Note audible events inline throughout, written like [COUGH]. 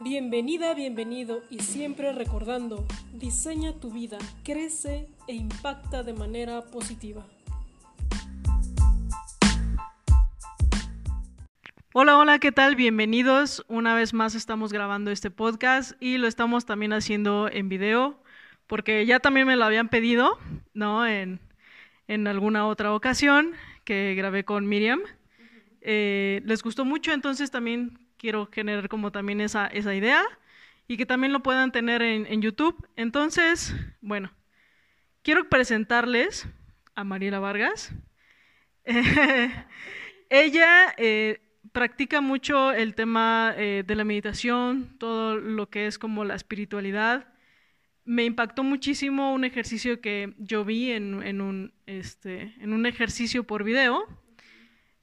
Bienvenida, bienvenido y siempre recordando, diseña tu vida, crece e impacta de manera positiva. Hola, hola, ¿qué tal? Bienvenidos. Una vez más estamos grabando este podcast y lo estamos también haciendo en video porque ya también me lo habían pedido, ¿no? En, alguna otra ocasión que grabé con Miriam. Eh, les gustó mucho, entonces también quiero generar como también esa, esa idea y que también lo puedan tener en, YouTube. Entonces, bueno, quiero presentarles a Mariela Vargas. [LAUGHS] ella eh, practica mucho el tema eh, de la meditación, todo lo que es como la espiritualidad. Me impactó muchísimo un ejercicio que yo vi en, en un, este, en un ejercicio por video,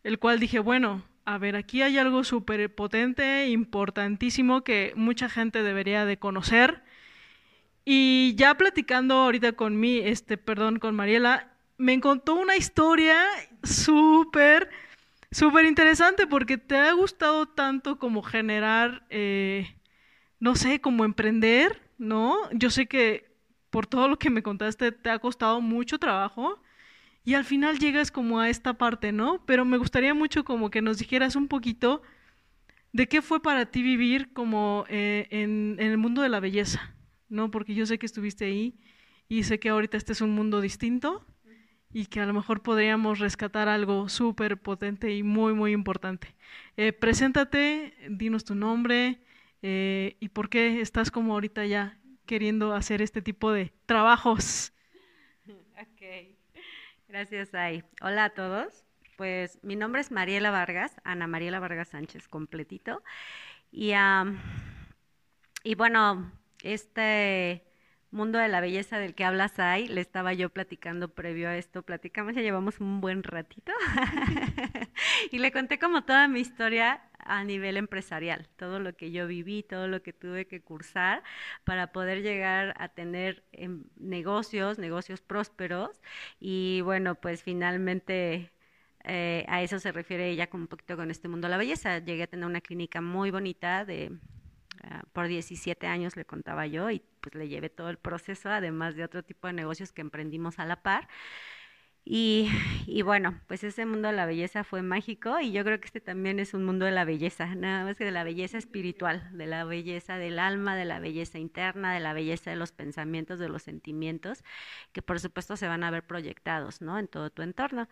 el cual dije, bueno, a ver, aquí hay algo súper potente, importantísimo que mucha gente debería de conocer. Y ya platicando ahorita con mí, este, perdón, con Mariela, me contó una historia súper, súper interesante porque te ha gustado tanto como generar, eh, no sé, como emprender, ¿no? Yo sé que por todo lo que me contaste te ha costado mucho trabajo y al final llegas como a esta parte, ¿no? Pero me gustaría mucho como que nos dijeras un poquito de qué fue para ti vivir como eh, en, el mundo de la belleza, ¿no? Porque yo sé que estuviste ahí y sé que ahorita este es un mundo distinto y que a lo mejor podríamos rescatar algo súper potente y muy, muy importante. Eh, preséntate, dinos tu nombre eh, y por qué estás como ahorita ya queriendo hacer este tipo de trabajos. [LAUGHS] Okay. Gracias, Ay. Hola a todos. Pues mi nombre es Mariela Vargas, Ana Mariela Vargas Sánchez, completito. Y, y bueno, este mundo de la belleza del que hablas ahí, le estaba yo platicando previo a esto, platicamos, ya llevamos un buen ratito, [LAUGHS] y le conté como toda mi historia a nivel empresarial, todo lo que yo viví, todo lo que tuve que cursar para poder llegar a tener em, negocios, negocios prósperos, y bueno, pues finalmente eh, a eso se refiere ella como un poquito con este mundo de la belleza. Llegué a tener una clínica muy bonita de por 17 años le contaba yo y pues le llevé todo el proceso, además de otro tipo de negocios que emprendimos a la par. Y, y, bueno, pues ese mundo de la belleza fue mágico y yo creo que este también es un mundo de la belleza, nada más que de la belleza espiritual, de la belleza del alma, de la belleza interna, de la belleza de los pensamientos, de los sentimientos, que por supuesto se van a ver proyectados, ¿no? En todo tu entorno.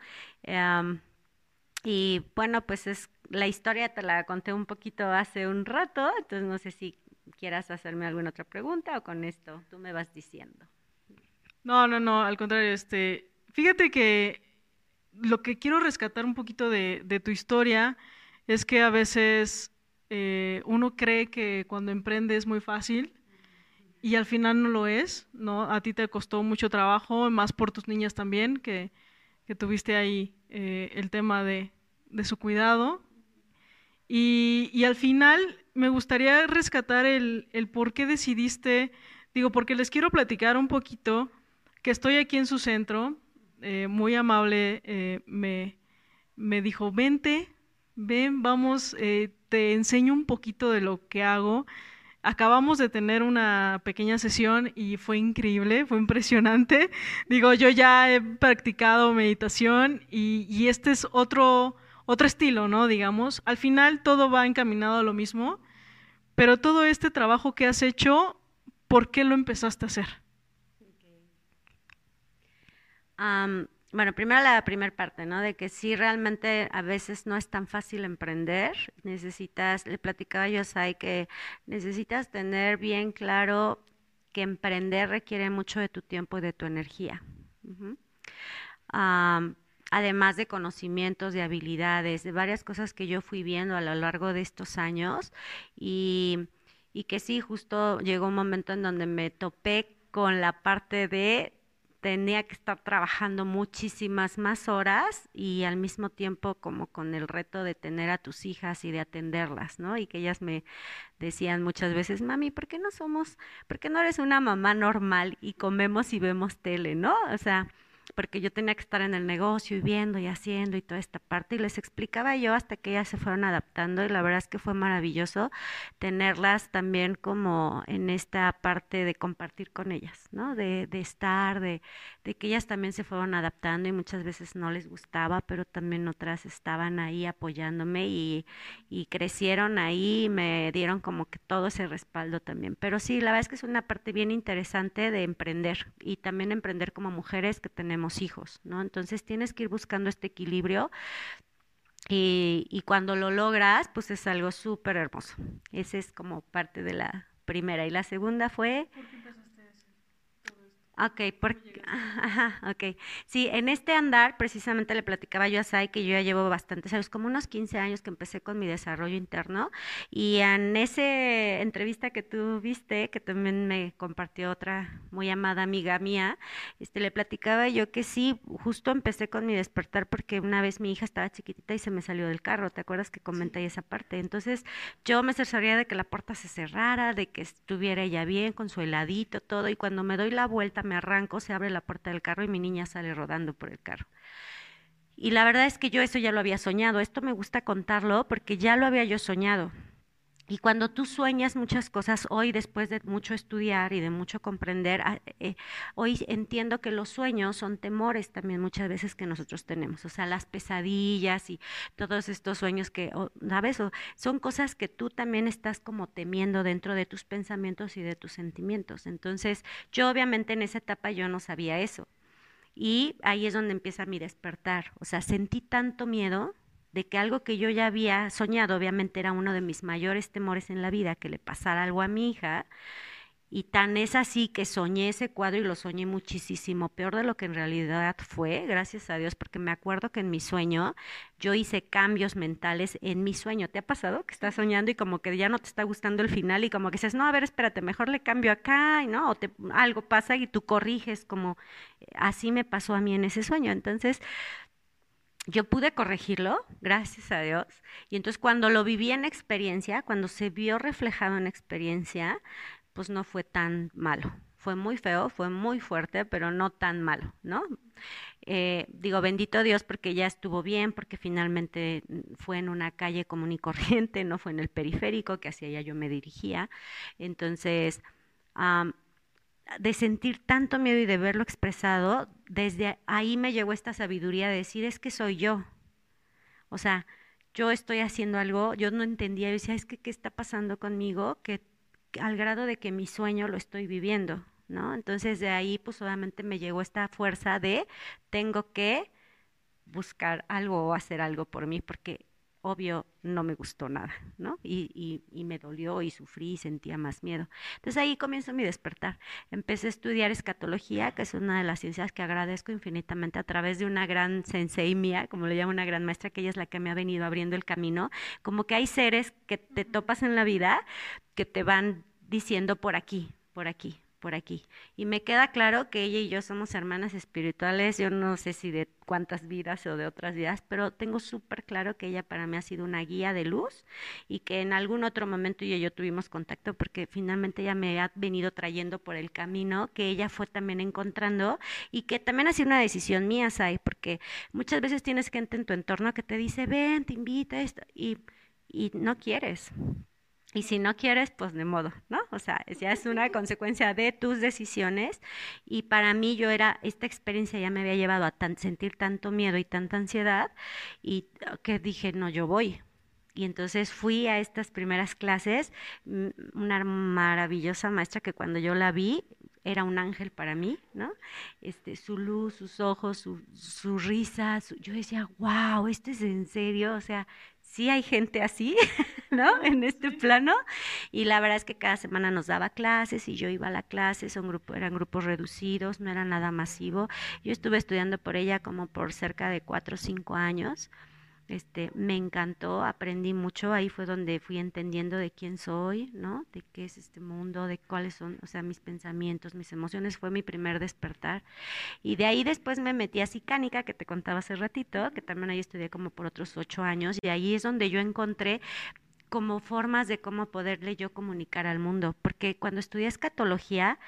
Y bueno, pues es la historia te la conté un poquito hace un rato, entonces no sé si quieras hacerme alguna otra pregunta o con esto tú me vas diciendo. No, no, no, al contrario, este, fíjate que lo que quiero rescatar un poquito de, tu historia es que a veces eh, uno cree que cuando emprende es muy fácil y al final no lo es, ¿no? A ti te costó mucho trabajo, más por tus niñas también, que, que tuviste ahí eh, el tema de, de su cuidado y, al final me gustaría rescatar el, por qué decidiste, digo, porque les quiero platicar un poquito que estoy aquí en su centro, eh, muy amable, eh, me, me, dijo, vente, ven, vamos, te enseño un poquito de lo que hago. Acabamos de tener una pequeña sesión y fue increíble, fue impresionante. Digo, yo ya he practicado meditación y, y este es otro otro estilo, ¿no? Digamos, al final todo va encaminado a lo mismo, pero todo este trabajo que has hecho, ¿por qué lo empezaste a hacer? Bueno, primero la primera parte, ¿no? De que sí realmente a veces no es tan fácil emprender. Necesitas, le platicaba yo a que necesitas tener bien claro que emprender requiere mucho de tu tiempo y de tu energía además de conocimientos, de habilidades, de varias cosas que yo fui viendo a lo largo de estos años y, que sí, justo llegó un momento en donde me topé con la parte de tenía que estar trabajando muchísimas más horas y al mismo tiempo como con el reto de tener a tus hijas y de atenderlas, ¿no? Y que ellas me decían muchas veces, mami, ¿por qué no somos, por qué no eres una mamá normal y comemos y vemos tele, ¿no? O sea, porque yo tenía que estar en el negocio y viendo y haciendo y toda esta parte y les explicaba yo hasta que ellas se fueron adaptando y la verdad es que fue maravilloso tenerlas también como en esta parte de compartir con ellas, ¿no? De, de estar, de, de que ellas también se fueron adaptando y muchas veces no les gustaba, pero también otras estaban ahí apoyándome y, y crecieron ahí y me dieron como que todo ese respaldo también. Pero sí, la verdad es que es una parte bien interesante de emprender y también emprender como mujeres que tenemos hijos, ¿no? Entonces tienes que ir buscando este equilibrio y, y cuando lo logras, pues es algo súper hermoso. Ese es como parte de la primera. Y la segunda fue... Ok, porque, [LAUGHS] ajá, ok. Sí, en este andar precisamente le platicaba yo a Sai que yo ya llevo bastantes años, como unos 15 años que empecé con mi desarrollo interno y en esa entrevista que tú viste, que también me compartió otra muy amada amiga mía, este, le platicaba yo que sí, justo empecé con mi despertar porque una vez mi hija estaba chiquitita y se me salió del carro, ¿te acuerdas que comenté esa parte? Entonces yo me cercioraría de que la puerta se cerrara, de que estuviera ella bien con su heladito, todo, y cuando me doy la vuelta me arranco, se abre la puerta del carro y mi niña sale rodando por el carro. Y la verdad es que yo eso ya lo había soñado. Esto me gusta contarlo porque ya lo había yo soñado. Y cuando tú sueñas muchas cosas, hoy después de mucho estudiar y de mucho comprender, ah, eh, hoy entiendo que los sueños son temores también muchas veces que nosotros tenemos, o sea, las pesadillas y todos estos sueños que, ¿sabes? Son cosas que tú también estás como temiendo dentro de tus pensamientos y de tus sentimientos. Entonces, yo obviamente en esa etapa yo no sabía eso. Y ahí es donde empieza mi despertar, o sea, sentí tanto miedo de que algo que yo ya había soñado, obviamente era uno de mis mayores temores en la vida, que le pasara algo a mi hija, y tan es así que soñé ese cuadro y lo soñé muchísimo, peor de lo que en realidad fue, gracias a Dios, porque me acuerdo que en mi sueño yo hice cambios mentales en mi sueño. ¿Te ha pasado que estás soñando y como que ya no te está gustando el final y como que dices, no, a ver, espérate, mejor le cambio acá, ¿no? O te, algo pasa y tú corriges, como así me pasó a mí en ese sueño. Entonces, yo pude corregirlo, gracias a Dios. Y entonces cuando lo viví en experiencia, cuando se vio reflejado en experiencia, pues no fue tan malo. Fue muy feo, fue muy fuerte, pero no tan malo, ¿no? Eh, digo, bendito Dios porque ya estuvo bien, porque finalmente fue en una calle común y corriente, [LAUGHS] no fue en el periférico, que hacia allá yo me dirigía. Entonces, de sentir tanto miedo y de verlo expresado, desde ahí me llegó esta sabiduría de decir, es que soy yo. O sea, yo estoy haciendo algo, yo no entendía, yo decía, es que qué está pasando conmigo, que, al grado de que mi sueño lo estoy viviendo, ¿no? Entonces de ahí pues obviamente me llegó esta fuerza de tengo que buscar algo o hacer algo por mí, porque obvio no me gustó nada, ¿no? Y, y, me dolió y sufrí y sentía más miedo. Entonces ahí comienzo mi despertar. Empecé a estudiar escatología, que es una de las ciencias que agradezco infinitamente a través de una gran sensei mía, como le llamo una gran maestra, que ella es la que me ha venido abriendo el camino. Como que hay seres que te topas en la vida que te van diciendo por aquí, por aquí, por aquí. Y me queda claro que ella y yo somos hermanas espirituales, yo no sé si de cuántas vidas o de otras vidas, pero tengo súper claro que ella para mí ha sido una guía de luz y que en algún otro momento ella y yo tuvimos contacto porque finalmente ella me ha venido trayendo por el camino que ella fue también encontrando y que también ha sido una decisión mía, Sai, porque muchas veces tienes gente en tu entorno que te dice, ven, te invita, esto, y, y no quieres. Y si no quieres, pues de modo, ¿no? O sea, ya es una [LAUGHS] consecuencia de tus decisiones. Y para mí yo era, esta experiencia ya me había llevado a tan, sentir tanto miedo y tanta ansiedad y ah, que dije, no, yo voy. Y entonces fui a estas primeras clases, mm, una maravillosa maestra que cuando yo la vi era un ángel para mí, ¿no? Este, su luz, sus ojos, su, su risa, yo decía, wow, esto es en serio, o sea, sí hay gente así, [LAUGHS] ¿no? En este plano. Y la verdad es que cada semana nos daba clases y yo iba a la clase, son grupo, eran grupos reducidos, no era nada masivo. Yo estuve estudiando por ella como por cerca de cuatro o cinco años. Este, me encantó, aprendí mucho, ahí fue donde fui entendiendo de quién soy, ¿no? De qué es este mundo, de cuáles son, o sea, mis pensamientos, mis emociones, fue mi primer despertar. Y de ahí después me metí a Sicánica, que te contaba hace ratito, que también ahí estudié como por otros ocho años, y ahí es donde yo encontré como formas de cómo poderle yo comunicar al mundo, porque cuando estudié escatología,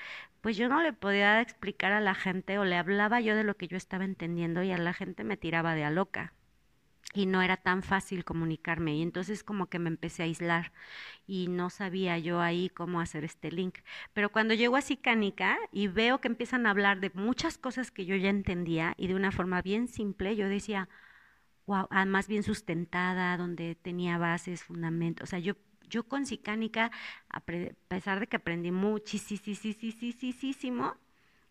pues yo no le podía explicar a la gente o le hablaba yo de lo que yo estaba entendiendo y a la gente me tiraba de a loca y no era tan fácil comunicarme y entonces como que me empecé a aislar y no sabía yo ahí cómo hacer este link. Pero cuando llego a Sicánica y veo que empiezan a hablar de muchas cosas que yo ya entendía y de una forma bien simple, yo decía, wow, más bien sustentada, donde tenía bases, fundamentos. O sea, yo, yo con Sicánica, a pesar de que aprendí muchísimo,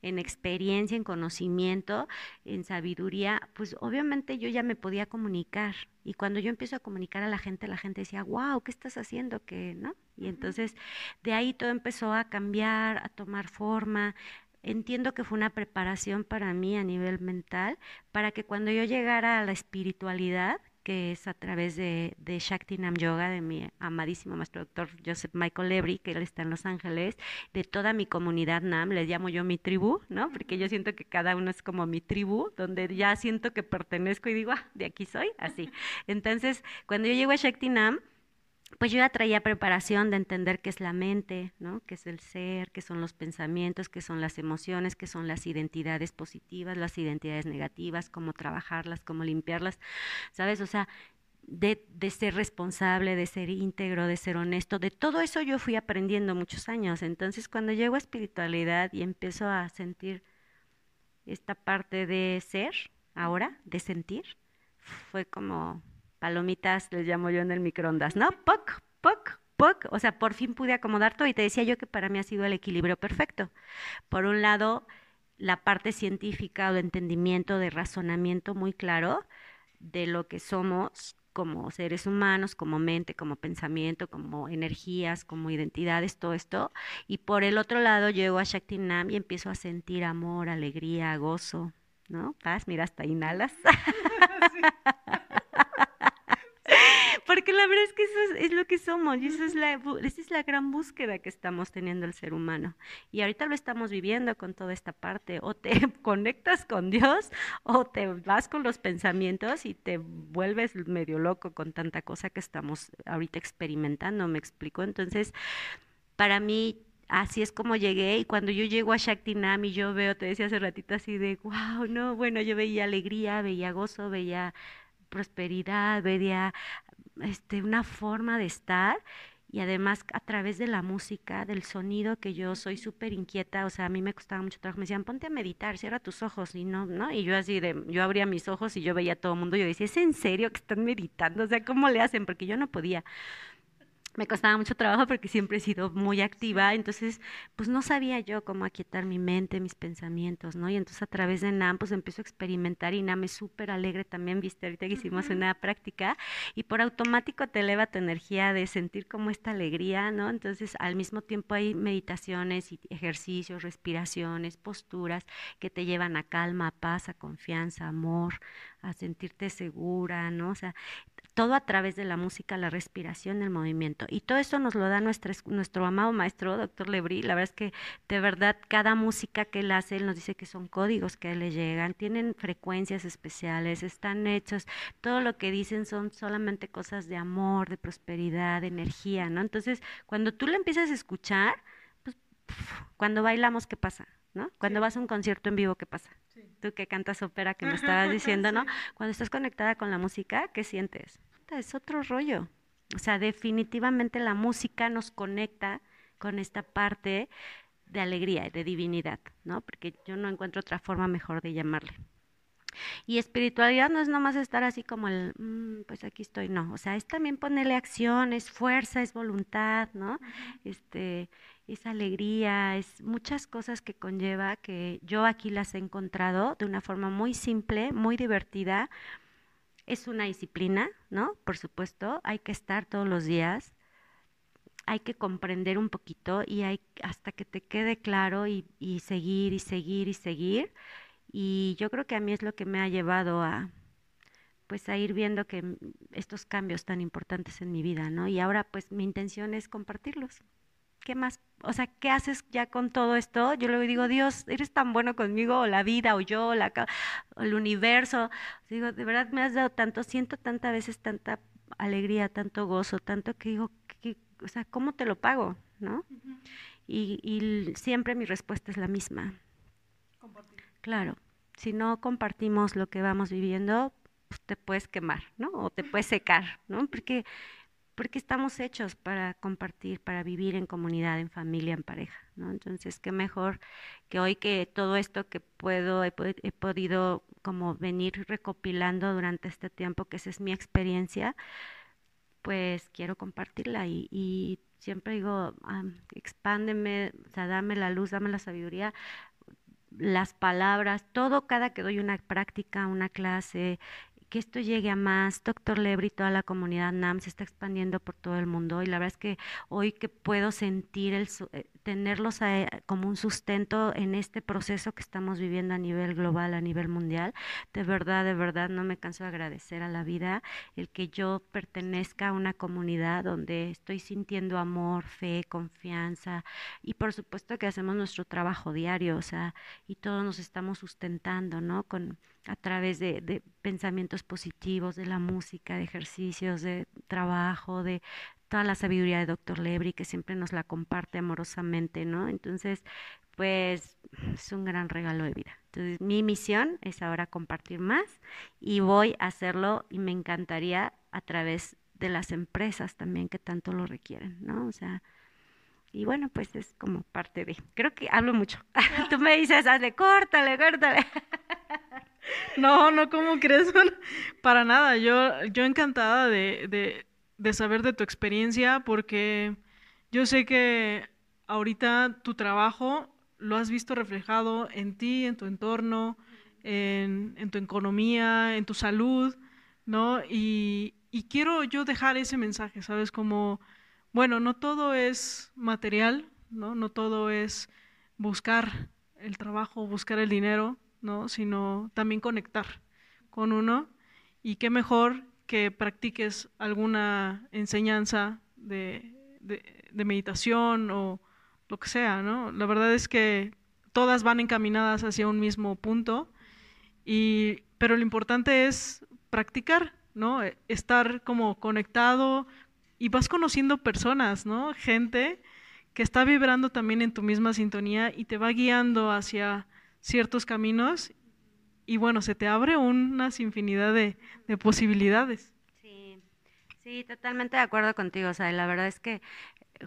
en experiencia, en conocimiento, en sabiduría, pues obviamente yo ya me podía comunicar. Y cuando yo empiezo a comunicar a la gente, la gente decía, wow, ¿qué estás haciendo? ¿Qué, ¿no? Y entonces de ahí todo empezó a cambiar, a tomar forma. Entiendo que fue una preparación para mí a nivel mental, para que cuando yo llegara a la espiritualidad, que es a través de, de Shakti Nam Yoga, de mi amadísimo maestro doctor Joseph Michael Lebri, que él está en Los Ángeles, de toda mi comunidad Nam, les llamo yo mi tribu, ¿no? Porque yo siento que cada uno es como mi tribu, donde ya siento que pertenezco y digo, ah, de aquí soy, así. Entonces, cuando yo llego a Shakti Nam, pues yo ya traía preparación de entender qué es la mente, ¿no? qué es el ser, qué son los pensamientos, qué son las emociones, qué son las identidades positivas, las identidades negativas, cómo trabajarlas, cómo limpiarlas, ¿sabes? O sea, de, de, ser responsable, de ser íntegro, de ser honesto, de todo eso yo fui aprendiendo muchos años. Entonces, cuando llego a espiritualidad y empiezo a sentir esta parte de ser, ahora, de sentir, fue como palomitas, les llamo yo en el microondas, ¿no? Poc, poc, poc. O sea, por fin pude acomodar todo y te decía yo que para mí ha sido el equilibrio perfecto. Por un lado, la parte científica o de entendimiento, de razonamiento muy claro de lo que somos como seres humanos, como mente, como pensamiento, como energías, como identidades, todo esto. Y por el otro lado llego a Shaktinam y empiezo a sentir amor, alegría, gozo, ¿no? Paz, mira, hasta inhalas. [LAUGHS] Porque la verdad es que eso es, lo que somos y eso es la, esa es la gran búsqueda que estamos teniendo el ser humano. Y ahorita lo estamos viviendo con toda esta parte. O te [LAUGHS] conectas con Dios o te vas con los pensamientos y te vuelves medio loco con tanta cosa que estamos ahorita experimentando, me explico. Entonces, para mí así es como llegué y cuando yo llego a Shaktinam y yo veo, te decía hace ratito así de, wow, no, bueno, yo veía alegría, veía gozo, veía prosperidad, veía este, una forma de estar y además a través de la música, del sonido, que yo soy súper inquieta, o sea, a mí me costaba mucho trabajo, me decían, ponte a meditar, cierra tus ojos, y no, ¿no? Y yo así de, yo abría mis ojos y yo veía a todo el mundo, yo decía, ¿es en serio que están meditando? O sea, ¿cómo le hacen? Porque yo no podía me costaba mucho trabajo porque siempre he sido muy activa, entonces pues no sabía yo cómo aquietar mi mente, mis pensamientos, ¿no? Y entonces a través de NAM pues empiezo a experimentar y NAM es súper alegre también, viste, ahorita que hicimos una práctica y por automático te eleva tu energía de sentir como esta alegría, ¿no? Entonces al mismo tiempo hay meditaciones y ejercicios, respiraciones, posturas que te llevan a calma, a paz, a confianza, amor, a sentirte segura, ¿no? O sea, todo a través de la música, la respiración, el movimiento. Y todo eso nos lo da nuestro, nuestro amado maestro, doctor Lebrí. La verdad es que de verdad cada música que él hace, él nos dice que son códigos que le llegan, tienen frecuencias especiales, están hechos, todo lo que dicen son solamente cosas de amor, de prosperidad, de energía, ¿no? Entonces, cuando tú lo empiezas a escuchar, pues, cuando bailamos, ¿qué pasa? ¿No? Cuando vas a un concierto en vivo, ¿qué pasa? Tú que cantas ópera, que me [LAUGHS] estabas diciendo, ¿no? Cuando estás conectada con la música, ¿qué sientes? Es otro rollo. O sea, definitivamente la música nos conecta con esta parte de alegría y de divinidad, ¿no? Porque yo no encuentro otra forma mejor de llamarle. Y espiritualidad no es nomás estar así como el, mm, pues aquí estoy, no. O sea, es también ponerle acción, es fuerza, es voluntad, ¿no? Este, es alegría, es muchas cosas que conlleva que yo aquí las he encontrado de una forma muy simple, muy divertida. Es una disciplina, ¿no? Por supuesto, hay que estar todos los días, hay que comprender un poquito y hay hasta que te quede claro y, seguir y seguir y seguir. Y yo creo que a mí es lo que me ha llevado a, pues a ir viendo que estos cambios tan importantes en mi vida, ¿no? Y ahora pues mi intención es compartirlos. ¿Qué más? O sea, ¿qué haces ya con todo esto? Yo luego digo, Dios, eres tan bueno conmigo, o la vida, o yo, o, la, el universo. Digo, de verdad me has dado tanto, siento tantas veces tanta alegría, tanto gozo, tanto que digo, o sea, ¿cómo te lo pago? ¿No? y, y, siempre mi respuesta es la misma. Compartir. Claro, si no compartimos lo que vamos viviendo, pues te puedes quemar, ¿no? O te puedes secar, ¿no? Porque, porque estamos hechos para compartir, para vivir en comunidad, en familia, en pareja, ¿no? Entonces, qué mejor que hoy que todo esto que puedo, he, podido como venir recopilando durante este tiempo, que esa es mi experiencia, pues quiero compartirla y, y siempre digo, expándeme, o sea, dame la luz, dame la sabiduría, las palabras, todo cada que doy una práctica, una clase, que esto llegue a más. Doctor Lebri, toda la comunidad NAM se está expandiendo por todo el mundo y la verdad es que hoy que puedo sentir el eh, tenerlos como un sustento en este proceso que estamos viviendo a nivel global, a nivel mundial, de verdad, de verdad no me canso de agradecer a la vida el que yo pertenezca a una comunidad donde estoy sintiendo amor, fe, confianza y por supuesto que hacemos nuestro trabajo diario, o sea, y todos nos estamos sustentando, ¿no? Con a través de, pensamientos positivos, de la música, de ejercicios, de trabajo, de toda la sabiduría de Dr. Lebri que siempre nos la comparte amorosamente, ¿no? Entonces, pues es un gran regalo de vida. Entonces, mi misión es ahora compartir más y voy a hacerlo y me encantaría a través de las empresas también que tanto lo requieren, ¿no? O sea, y bueno, pues es como parte de. Creo que hablo mucho. [LAUGHS] Tú me dices, hazle, córtale, córtale. [LAUGHS] No, no, ¿cómo crees? [LAUGHS] Para nada, yo, yo encantada de, de, saber de tu experiencia porque yo sé que ahorita tu trabajo lo has visto reflejado en ti, en tu entorno, en, en tu economía, en tu salud, ¿no? Y, y, quiero yo dejar ese mensaje, ¿sabes? Como, bueno, no todo es material, ¿no? No todo es buscar el trabajo, buscar el dinero, ¿no? Sino también conectar con uno y qué mejor que practiques alguna enseñanza de, meditación o lo que sea, ¿no? La verdad es que todas van encaminadas hacia un mismo punto, y, pero lo importante es practicar, ¿no? Estar como conectado y vas conociendo personas, ¿no? Gente que está vibrando también en tu misma sintonía y te va guiando hacia ciertos caminos y bueno, se te abre unas infinidad de, posibilidades. Sí, sí, totalmente de acuerdo contigo. O sea, la verdad es que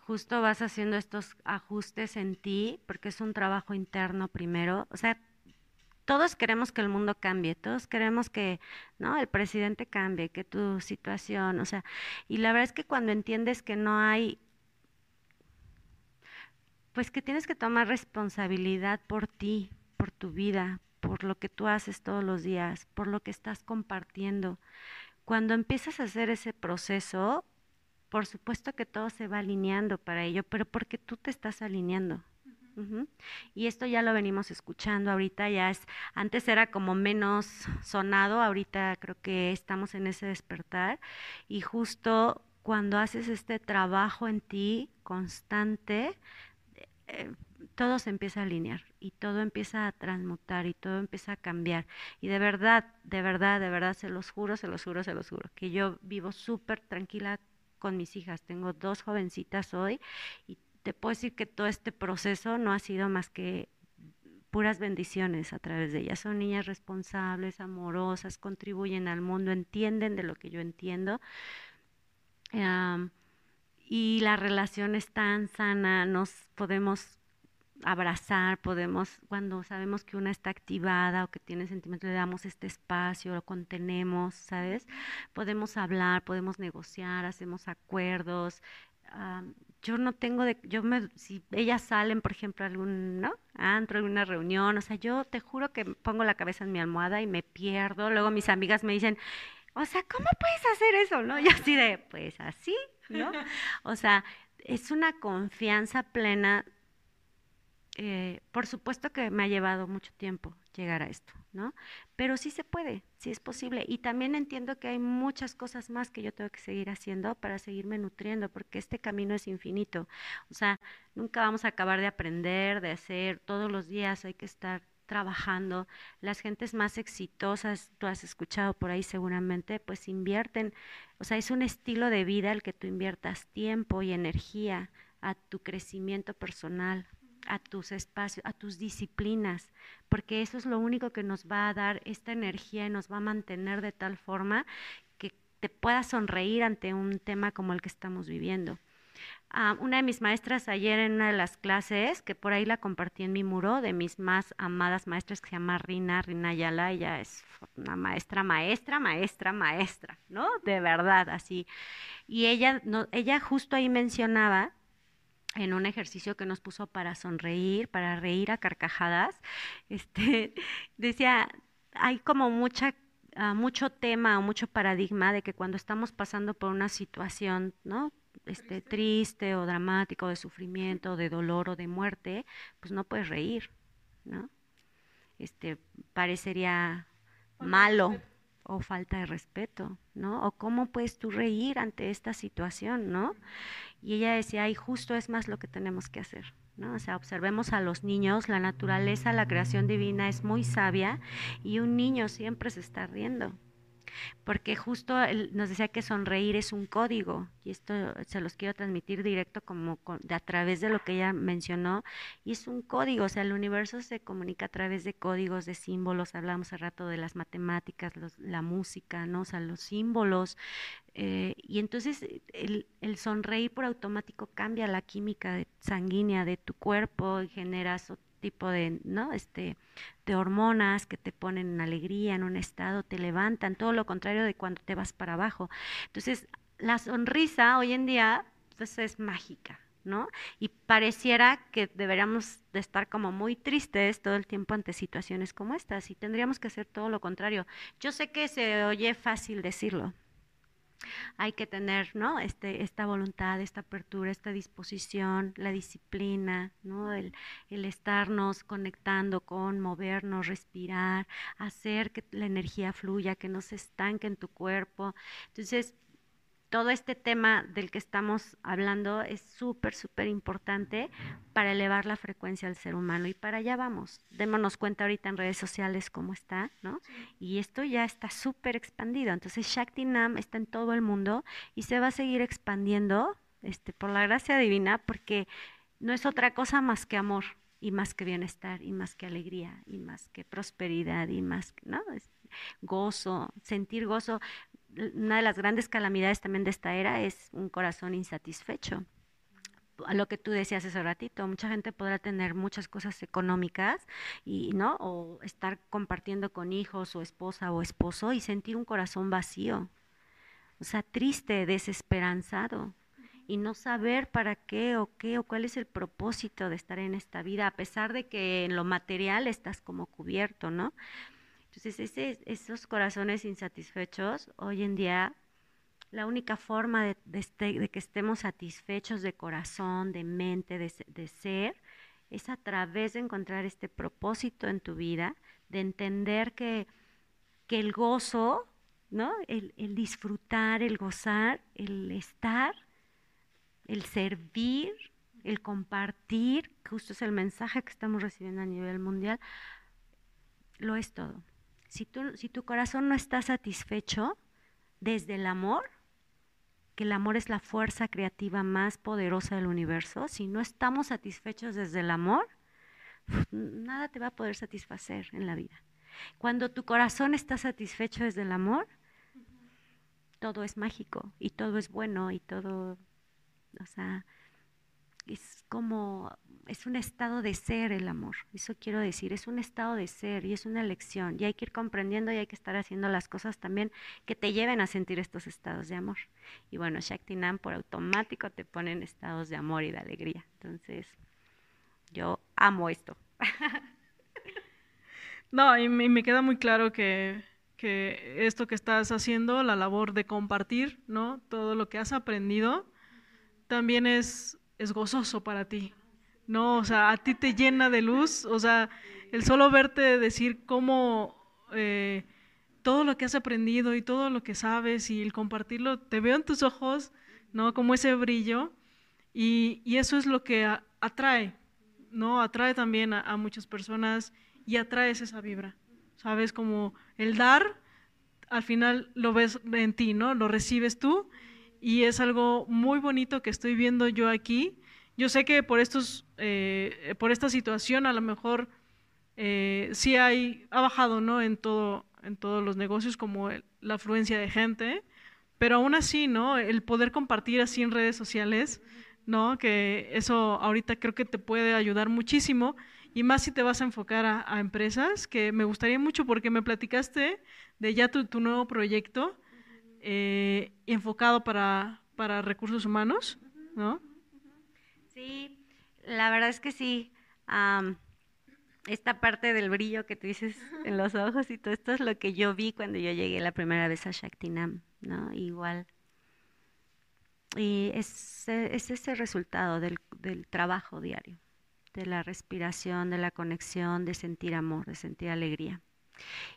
justo vas haciendo estos ajustes en ti, porque es un trabajo interno primero. O sea, todos queremos que el mundo cambie, todos queremos que, ¿no? El presidente cambie, que tu situación, o sea, y la verdad es que cuando entiendes que no hay pues que tienes que tomar responsabilidad por ti, por tu vida, por lo que tú haces todos los días, por lo que estás compartiendo. Cuando empiezas a hacer ese proceso, por supuesto que todo se va alineando para ello, pero porque tú te estás alineando. Y esto ya lo venimos escuchando ahorita, ya es, antes era como menos sonado, ahorita creo que estamos en ese despertar y justo cuando haces este trabajo en ti constante, eh, todo se empieza a alinear y todo empieza a transmutar y todo empieza a cambiar. Y de verdad, de verdad, de verdad, se los juro, se los juro, se los juro, que yo vivo súper tranquila con mis hijas. Tengo dos jovencitas hoy y te puedo decir que todo este proceso no ha sido más que puras bendiciones a través de ellas. Son niñas responsables, amorosas, contribuyen al mundo, entienden de lo que yo entiendo. y la relación es tan sana, nos podemos abrazar, podemos, cuando sabemos que una está activada o que tiene sentimientos, le damos este espacio, lo contenemos, ¿sabes? Podemos hablar, podemos negociar, hacemos acuerdos. Ah, yo no tengo de, yo me, si ellas salen, por ejemplo, a algún, ¿no? Antro, alguna reunión, o sea, yo te juro que pongo la cabeza en mi almohada y me pierdo. Luego mis amigas me dicen, o sea, ¿cómo puedes hacer eso? ¿No? Yo así de, pues así, ¿no? [LAUGHS] O sea, es una confianza plena eh, por supuesto que me ha llevado mucho tiempo llegar a esto, ¿no? Pero sí se puede, sí es posible. Y también entiendo que hay muchas cosas más que yo tengo que seguir haciendo para seguirme nutriendo, porque este camino es infinito. O sea, nunca vamos a acabar de aprender, de hacer, todos los días hay que estar trabajando. Las gentes más exitosas, tú has escuchado por ahí seguramente, pues invierten, o sea, es un estilo de vida el que tú inviertas tiempo y energía a tu crecimiento personal, a tus espacios, a tus disciplinas, porque eso es lo único que nos va a dar esta energía y nos va a mantener de tal forma que te puedas sonreír ante un tema como el que estamos viviendo. Ah, una de mis maestras ayer en una de las clases, que por ahí la compartí en mi muro, de mis más amadas maestras, que se llama Rina, Rina Ayala, ella es una maestra, maestra, maestra, maestra, ¿no? De verdad, así. Y ella, ella justo ahí mencionaba en un ejercicio que nos puso para sonreír, para reír a carcajadas, [LAUGHS] este, decía, hay como mucha ah, mucho tema o mucho paradigma de que cuando estamos pasando por una situación, ¿no? Este, triste o dramático, de sufrimiento, de dolor o de muerte, pues no puedes reír, ¿no? Este, parecería malo o falta de respeto, ¿no? O cómo puedes tú reír ante esta situación, ¿no? Y ella decía, y justo es más lo que tenemos que hacer, ¿no? O sea, observemos a los niños, la naturaleza, la creación divina es muy sabia y un niño siempre se está riendo, porque justo nos decía que sonreír es un código y esto se los quiero transmitir directo como de a través de lo que ella mencionó y es un código, o sea, el universo se comunica a través de códigos, de símbolos, hablamos hace rato de las matemáticas, la música, ¿no? O sea, los símbolos eh, y entonces el, el, sonreír por automático cambia la química sanguínea de tu cuerpo y generas tipo de, ¿no? Este, de hormonas que te ponen en alegría, en un estado, te levantan, todo lo contrario de cuando te vas para abajo. Entonces, la sonrisa hoy en día, pues es mágica, ¿no? Y pareciera que deberíamos de estar como muy tristes todo el tiempo ante situaciones como estas y tendríamos que hacer todo lo contrario. Yo sé que se oye fácil decirlo, hay que tener, ¿no? Este, esta voluntad, esta apertura, esta disposición, la disciplina, ¿no? El, el estarnos conectando con movernos, respirar, hacer que la energía fluya, que no se estanque en tu cuerpo. Entonces, todo este tema del que estamos hablando es súper, súper importante para elevar la frecuencia del ser humano y para allá vamos. Démonos cuenta ahorita en redes sociales cómo está, ¿no? Y esto ya está súper expandido. Entonces Shakti Nam está en todo el mundo y se va a seguir expandiendo este, por la gracia divina porque no es otra cosa más que amor y más que bienestar y más que alegría y más que prosperidad y más que, ¿no? gozo, sentir gozo una de las grandes calamidades también de esta era es un corazón insatisfecho. A lo que tú decías hace ratito, mucha gente podrá tener muchas cosas económicas y no o estar compartiendo con hijos o esposa o esposo y sentir un corazón vacío. O sea, triste, desesperanzado y no saber para qué o qué o cuál es el propósito de estar en esta vida, a pesar de que en lo material estás como cubierto, ¿no? Entonces, esos corazones insatisfechos, hoy en día, la única forma de, este, que estemos satisfechos de corazón, de mente, de, ser, es a través de encontrar este propósito en tu vida, de entender que, el gozo, ¿no? El, el, disfrutar, el gozar, el estar, el servir, el compartir, justo es el mensaje que estamos recibiendo a nivel mundial, lo es todo. Si, tu corazón no está satisfecho desde el amor, que el amor es la fuerza creativa más poderosa del universo, si no estamos satisfechos desde el amor, nada te va a poder satisfacer en la vida. Cuando tu corazón está satisfecho desde el amor, todo es mágico y todo es bueno y todo, o sea, es como es un estado de ser el amor, eso quiero decir, es un estado de ser y es una elección y hay que ir comprendiendo y hay que estar haciendo las cosas también que te lleven a sentir estos estados de amor. Y bueno, Shaktinam por automático te pone en estados de amor y de alegría. Entonces, yo amo esto. [LAUGHS] no, y me, queda muy claro que, esto que estás haciendo, la labor de compartir, ¿no? Todo lo que has aprendido, también es gozoso para ti. No, o sea, a ti te llena de luz, o sea, el solo verte decir cómo eh, todo lo que has aprendido y todo lo que sabes y el compartirlo, te veo en tus ojos, ¿no? Como ese brillo y, eso es lo que atrae, ¿no? Atrae también a, muchas personas y atraes esa vibra, ¿sabes? Como el dar, al final lo ves en ti, ¿no? Lo recibes tú y es algo muy bonito que estoy viendo yo aquí. Yo sé que por estos, eh, por esta situación a lo mejor eh, sí hay, ha bajado, ¿no? En todo, en todos los negocios como la afluencia de gente, pero aún así, ¿no? El poder compartir así en redes sociales, ¿no? Que eso ahorita creo que te puede ayudar muchísimo y más si te vas a enfocar a, empresas, que me gustaría mucho porque me platicaste de ya tu, tu nuevo proyecto eh, enfocado para, para recursos humanos, ¿no? Sí, la verdad es que sí. esta parte del brillo que tú dices en los ojos y todo esto es lo que yo vi cuando yo llegué la primera vez a Shaktinam, ¿no? Igual. Y es, es ese resultado del, del trabajo diario de la respiración, de la conexión, de sentir amor, de sentir alegría.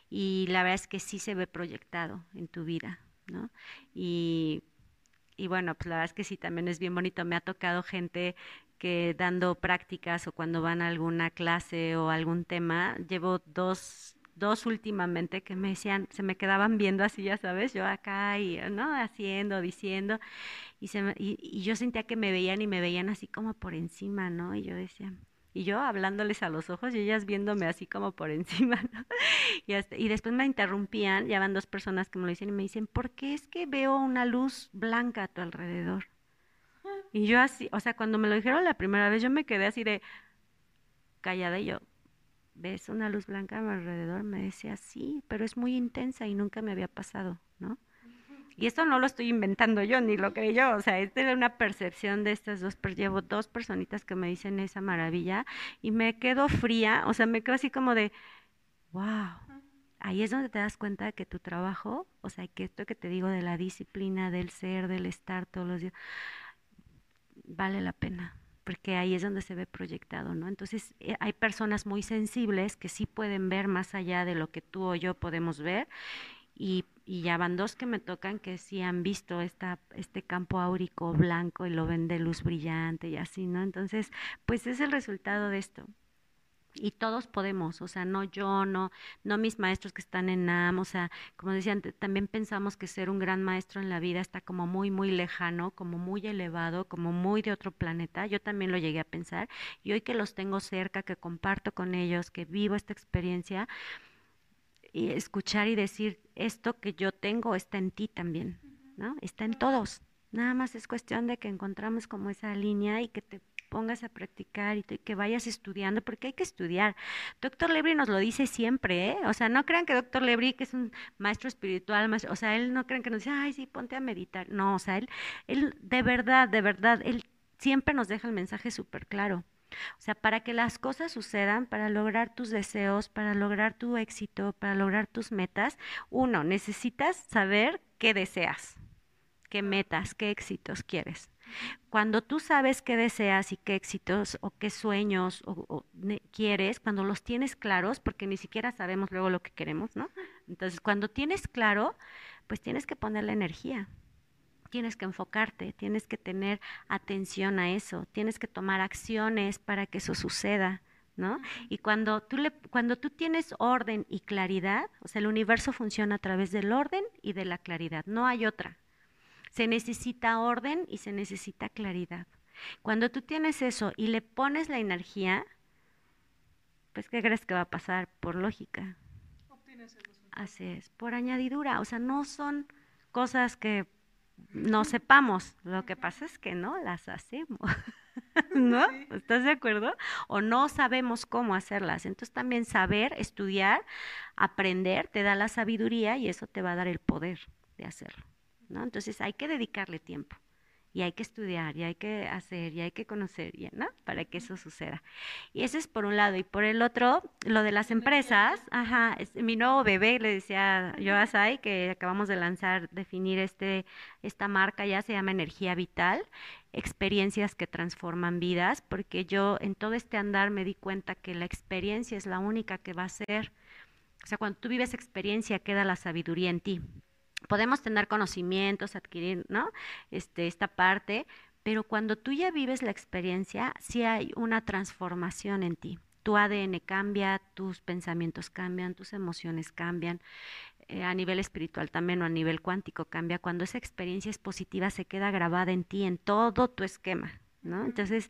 Y la verdad es que sí se ve proyectado en tu vida, ¿no? Y, y bueno, pues la verdad es que sí, también es bien bonito. Me ha tocado gente que dando prácticas o cuando van a alguna clase o algún tema, llevo dos dos últimamente que me decían, se me quedaban viendo así, ya sabes, yo acá y, ¿no? Haciendo, diciendo, y, se y, y, yo sentía que me veían y me veían así como por encima, ¿no? Y yo decía, y yo hablándoles a los ojos y ellas viéndome así como por [LAUGHS] encima, ¿no? Y, y después me interrumpían, ya van dos personas que me lo dicen y me dicen, ¿por qué es que veo una luz blanca a tu alrededor? Y yo así, o sea, cuando me lo dijeron la primera vez, yo me quedé así de callada y yo, ¿ves una luz blanca a mi alrededor? Me decía, sí, pero es muy intensa y nunca me había pasado, ¿no? Y esto no lo estoy inventando yo, ni lo creí yo, o sea, esta era una percepción de estas dos, llevo dos personitas que me dicen esa maravilla y me quedo fría, o sea, me quedo así como de, wow, ahí es donde te das cuenta de que tu trabajo, o sea, que esto que te digo de la disciplina, del ser, del estar todos los días, vale la pena porque ahí es donde se ve proyectado, ¿no? Entonces, eh, hay personas muy sensibles que sí pueden ver más allá de lo que tú o yo podemos ver y, ya van dos que me tocan que sí han visto esta, este campo áurico blanco y lo ven de luz brillante y así, ¿no? Entonces, pues es el resultado de esto. Y todos podemos, o sea, no yo, no, no mis maestros que están en NAM, o sea, como decían, también pensamos que ser un gran maestro en la vida está como muy, muy lejano, como muy elevado, como muy de otro planeta. Yo también lo llegué a pensar. Y hoy que los tengo cerca, que comparto con ellos, que vivo esta experiencia, y escuchar y decir, esto que yo tengo está en ti también, ¿no? Está en todos. Nada más es cuestión de que encontramos como esa línea y que te pongas a practicar y que vayas estudiando, porque hay que estudiar. Doctor Lebri nos lo dice siempre, ¿eh? O sea, no crean que Doctor Lebri, que es un maestro espiritual, o sea, él no crean que nos dice, ay, sí, ponte a meditar. No, o sea, él, él de verdad, de verdad, él siempre nos deja el mensaje súper claro. O sea, para que las cosas sucedan, para lograr tus deseos, para lograr tu éxito, para lograr tus metas, uno, necesitas saber qué deseas, qué metas, qué éxitos quieres. Cuando tú sabes qué deseas y qué éxitos o qué sueños o, quieres, cuando los tienes claros, porque ni siquiera sabemos luego lo que queremos, ¿no? Entonces, cuando tienes claro, pues tienes que poner la energía tienes que enfocarte, tienes que tener atención a eso, tienes que tomar acciones para que eso suceda. ¿No? Y cuando tú, le, cuando tú tienes orden y claridad, o sea, el universo funciona a través del orden y de la claridad, no hay otra. Se necesita orden y se necesita claridad. Cuando tú tienes eso y le pones la energía, pues ¿qué crees que va a pasar? Por lógica. Así es, por añadidura, o sea, no son cosas que no sepamos. Lo que pasa es que no las hacemos. [LAUGHS] ¿No? ¿Estás de acuerdo? O no sabemos cómo hacerlas. Entonces también saber, estudiar, aprender, te da la sabiduría y eso te va a dar el poder de hacerlo. ¿no? Entonces hay que dedicarle tiempo y hay que estudiar, y hay que hacer, y hay que conocer, ¿no? Para que eso suceda. Y eso es por un lado. Y por el otro, lo de las empresas, ajá, es, mi nuevo bebé, le decía yo a Sai, que acabamos de lanzar, definir este, esta marca, ya se llama Energía Vital, experiencias que transforman vidas, porque yo en todo este andar me di cuenta que la experiencia es la única que va a ser, o sea, cuando tú vives experiencia, queda la sabiduría en ti podemos tener conocimientos, adquirir, ¿no? Este, esta parte, pero cuando tú ya vives la experiencia, sí hay una transformación en ti. tu ADN cambia, tus pensamientos cambian, tus emociones cambian. Eh, a nivel espiritual también o a nivel cuántico cambia. Cuando esa experiencia es positiva, se queda grabada en ti, en todo tu esquema, ¿no? Entonces,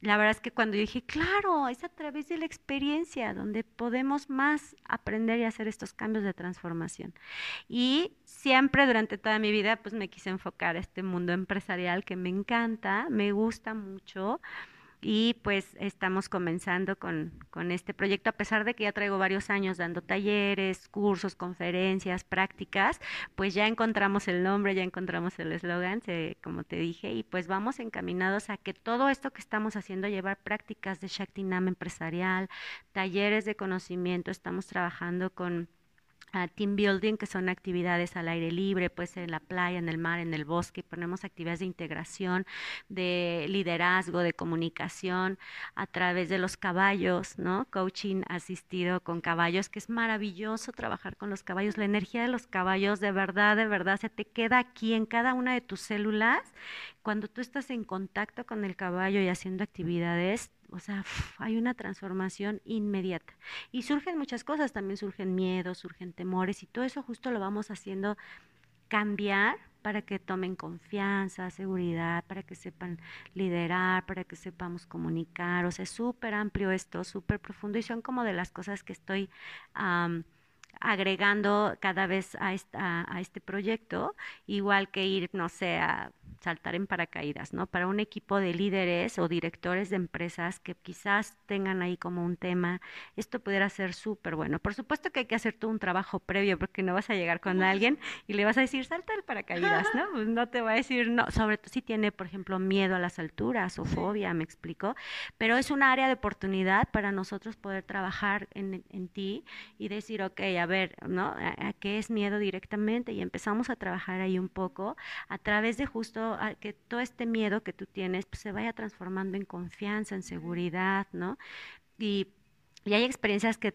la verdad es que cuando yo dije, claro, es a través de la experiencia donde podemos más aprender y hacer estos cambios de transformación. Y siempre durante toda mi vida, pues me quise enfocar a este mundo empresarial que me encanta, me gusta mucho y pues estamos comenzando con, con, este proyecto, a pesar de que ya traigo varios años dando talleres, cursos, conferencias, prácticas, pues ya encontramos el nombre, ya encontramos el eslogan, como te dije, y pues vamos encaminados a que todo esto que estamos haciendo, llevar prácticas de Shaktinam empresarial, talleres de conocimiento, estamos trabajando con team building, que son actividades al aire libre, pues en la playa, en el mar, en el bosque, ponemos actividades de integración, de liderazgo, de comunicación a través de los caballos, ¿no? Coaching asistido con caballos, que es maravilloso trabajar con los caballos. La energía de los caballos, de verdad, de verdad, se te queda aquí en cada una de tus células. Cuando tú estás en contacto con el caballo y haciendo actividades, o sea, hay una transformación inmediata. Y surgen muchas cosas, también surgen miedos, surgen temores y todo eso justo lo vamos haciendo cambiar para que tomen confianza, seguridad, para que sepan liderar, para que sepamos comunicar. O sea, es súper amplio esto, súper profundo y son como de las cosas que estoy agregando cada vez a, esta, a este proyecto, igual que ir, no sé, a saltar en paracaídas, ¿no? Para un equipo de líderes o directores de empresas que quizás tengan ahí como un tema, esto pudiera ser súper bueno. Por supuesto que hay que hacer todo un trabajo previo porque no vas a llegar con alguien y le vas a decir, salta el paracaídas, ¿no? [LAUGHS] Pues no te va a decir, no, sobre todo si tiene, por ejemplo, miedo a las alturas o fobia, me explico, pero es un área de oportunidad para nosotros poder trabajar en, en ti y decir, ok, a ver, ¿no? ¿A, ¿A qué es miedo directamente? Y empezamos a trabajar ahí un poco a través de justo que todo este miedo que tú tienes pues, se vaya transformando en confianza, en seguridad, ¿no? Y, y hay experiencias que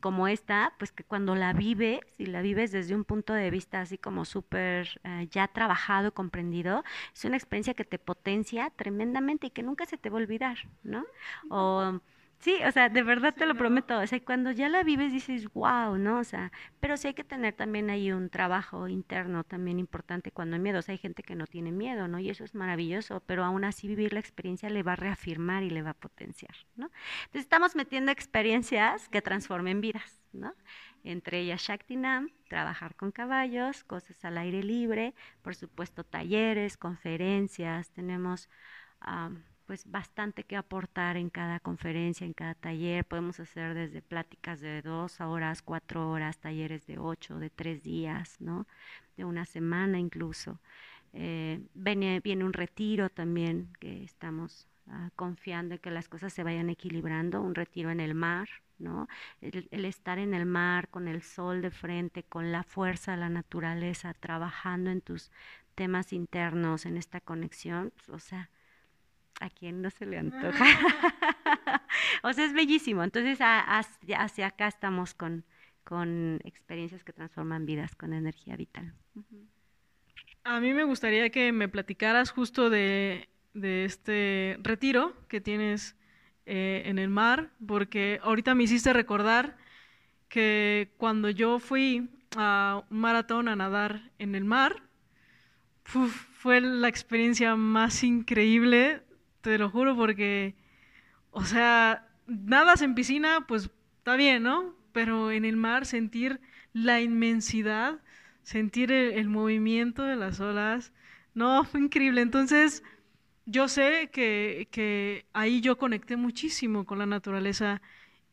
como esta, pues que cuando la vives y la vives desde un punto de vista así como súper eh, ya trabajado, comprendido, es una experiencia que te potencia tremendamente y que nunca se te va a olvidar, ¿no? O Sí, o sea, de verdad te lo prometo. O sea, cuando ya la vives dices, wow, ¿no? O sea, pero sí hay que tener también ahí un trabajo interno también importante cuando hay miedo. O sea, hay gente que no tiene miedo, ¿no? Y eso es maravilloso, pero aún así vivir la experiencia le va a reafirmar y le va a potenciar, ¿no? Entonces estamos metiendo experiencias que transformen vidas, ¿no? Entre ellas Shaktinam, trabajar con caballos, cosas al aire libre, por supuesto talleres, conferencias, tenemos pues bastante que aportar en cada conferencia, en cada taller. Podemos hacer desde pláticas de dos horas, cuatro horas, talleres de ocho, de tres días, ¿no? De una semana incluso. Eh, viene, viene un retiro también que estamos ah, confiando en que las cosas se vayan equilibrando, un retiro en el mar, ¿no? El, estar en el mar con el sol de frente, con la fuerza de la naturaleza, trabajando en tus temas internos, en esta conexión, pues, o sea, ¿A quién no se le antoja? [LAUGHS] [LAUGHS] o sea, es bellísimo. Entonces, hacia, acá estamos con, con experiencias que transforman vidas, con energía vital. A mí me gustaría que me platicaras justo de, de este retiro que tienes eh, en el mar, porque ahorita me hiciste recordar que cuando yo fui a un maratón a nadar en el mar, fue la experiencia más increíble te lo juro porque, o sea, nadas en piscina, pues está bien, ¿no? Pero en el mar sentir la inmensidad, sentir el, movimiento de las olas, no, [LAUGHS] fue increíble. Entonces, yo sé que, que, ahí yo conecté muchísimo con la naturaleza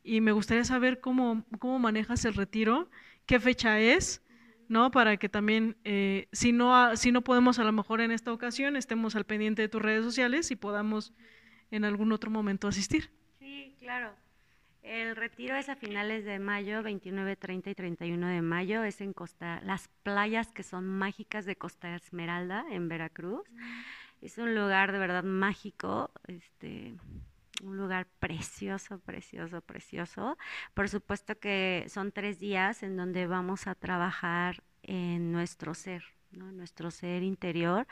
y me gustaría saber cómo, cómo manejas el retiro, qué fecha es, ¿no? Para que también, eh, si, no, si no podemos a lo mejor en esta ocasión, estemos al pendiente de tus redes sociales y podamos en algún otro momento asistir. Sí, claro. El retiro es a finales de mayo, 29, 30 y 31 de mayo. Es en Costa, las playas que son mágicas de Costa Esmeralda, en Veracruz. Es un lugar de verdad mágico, este, un lugar precioso, precioso, precioso. Por supuesto que son tres días en donde vamos a trabajar en nuestro ser, nuestro ser interior,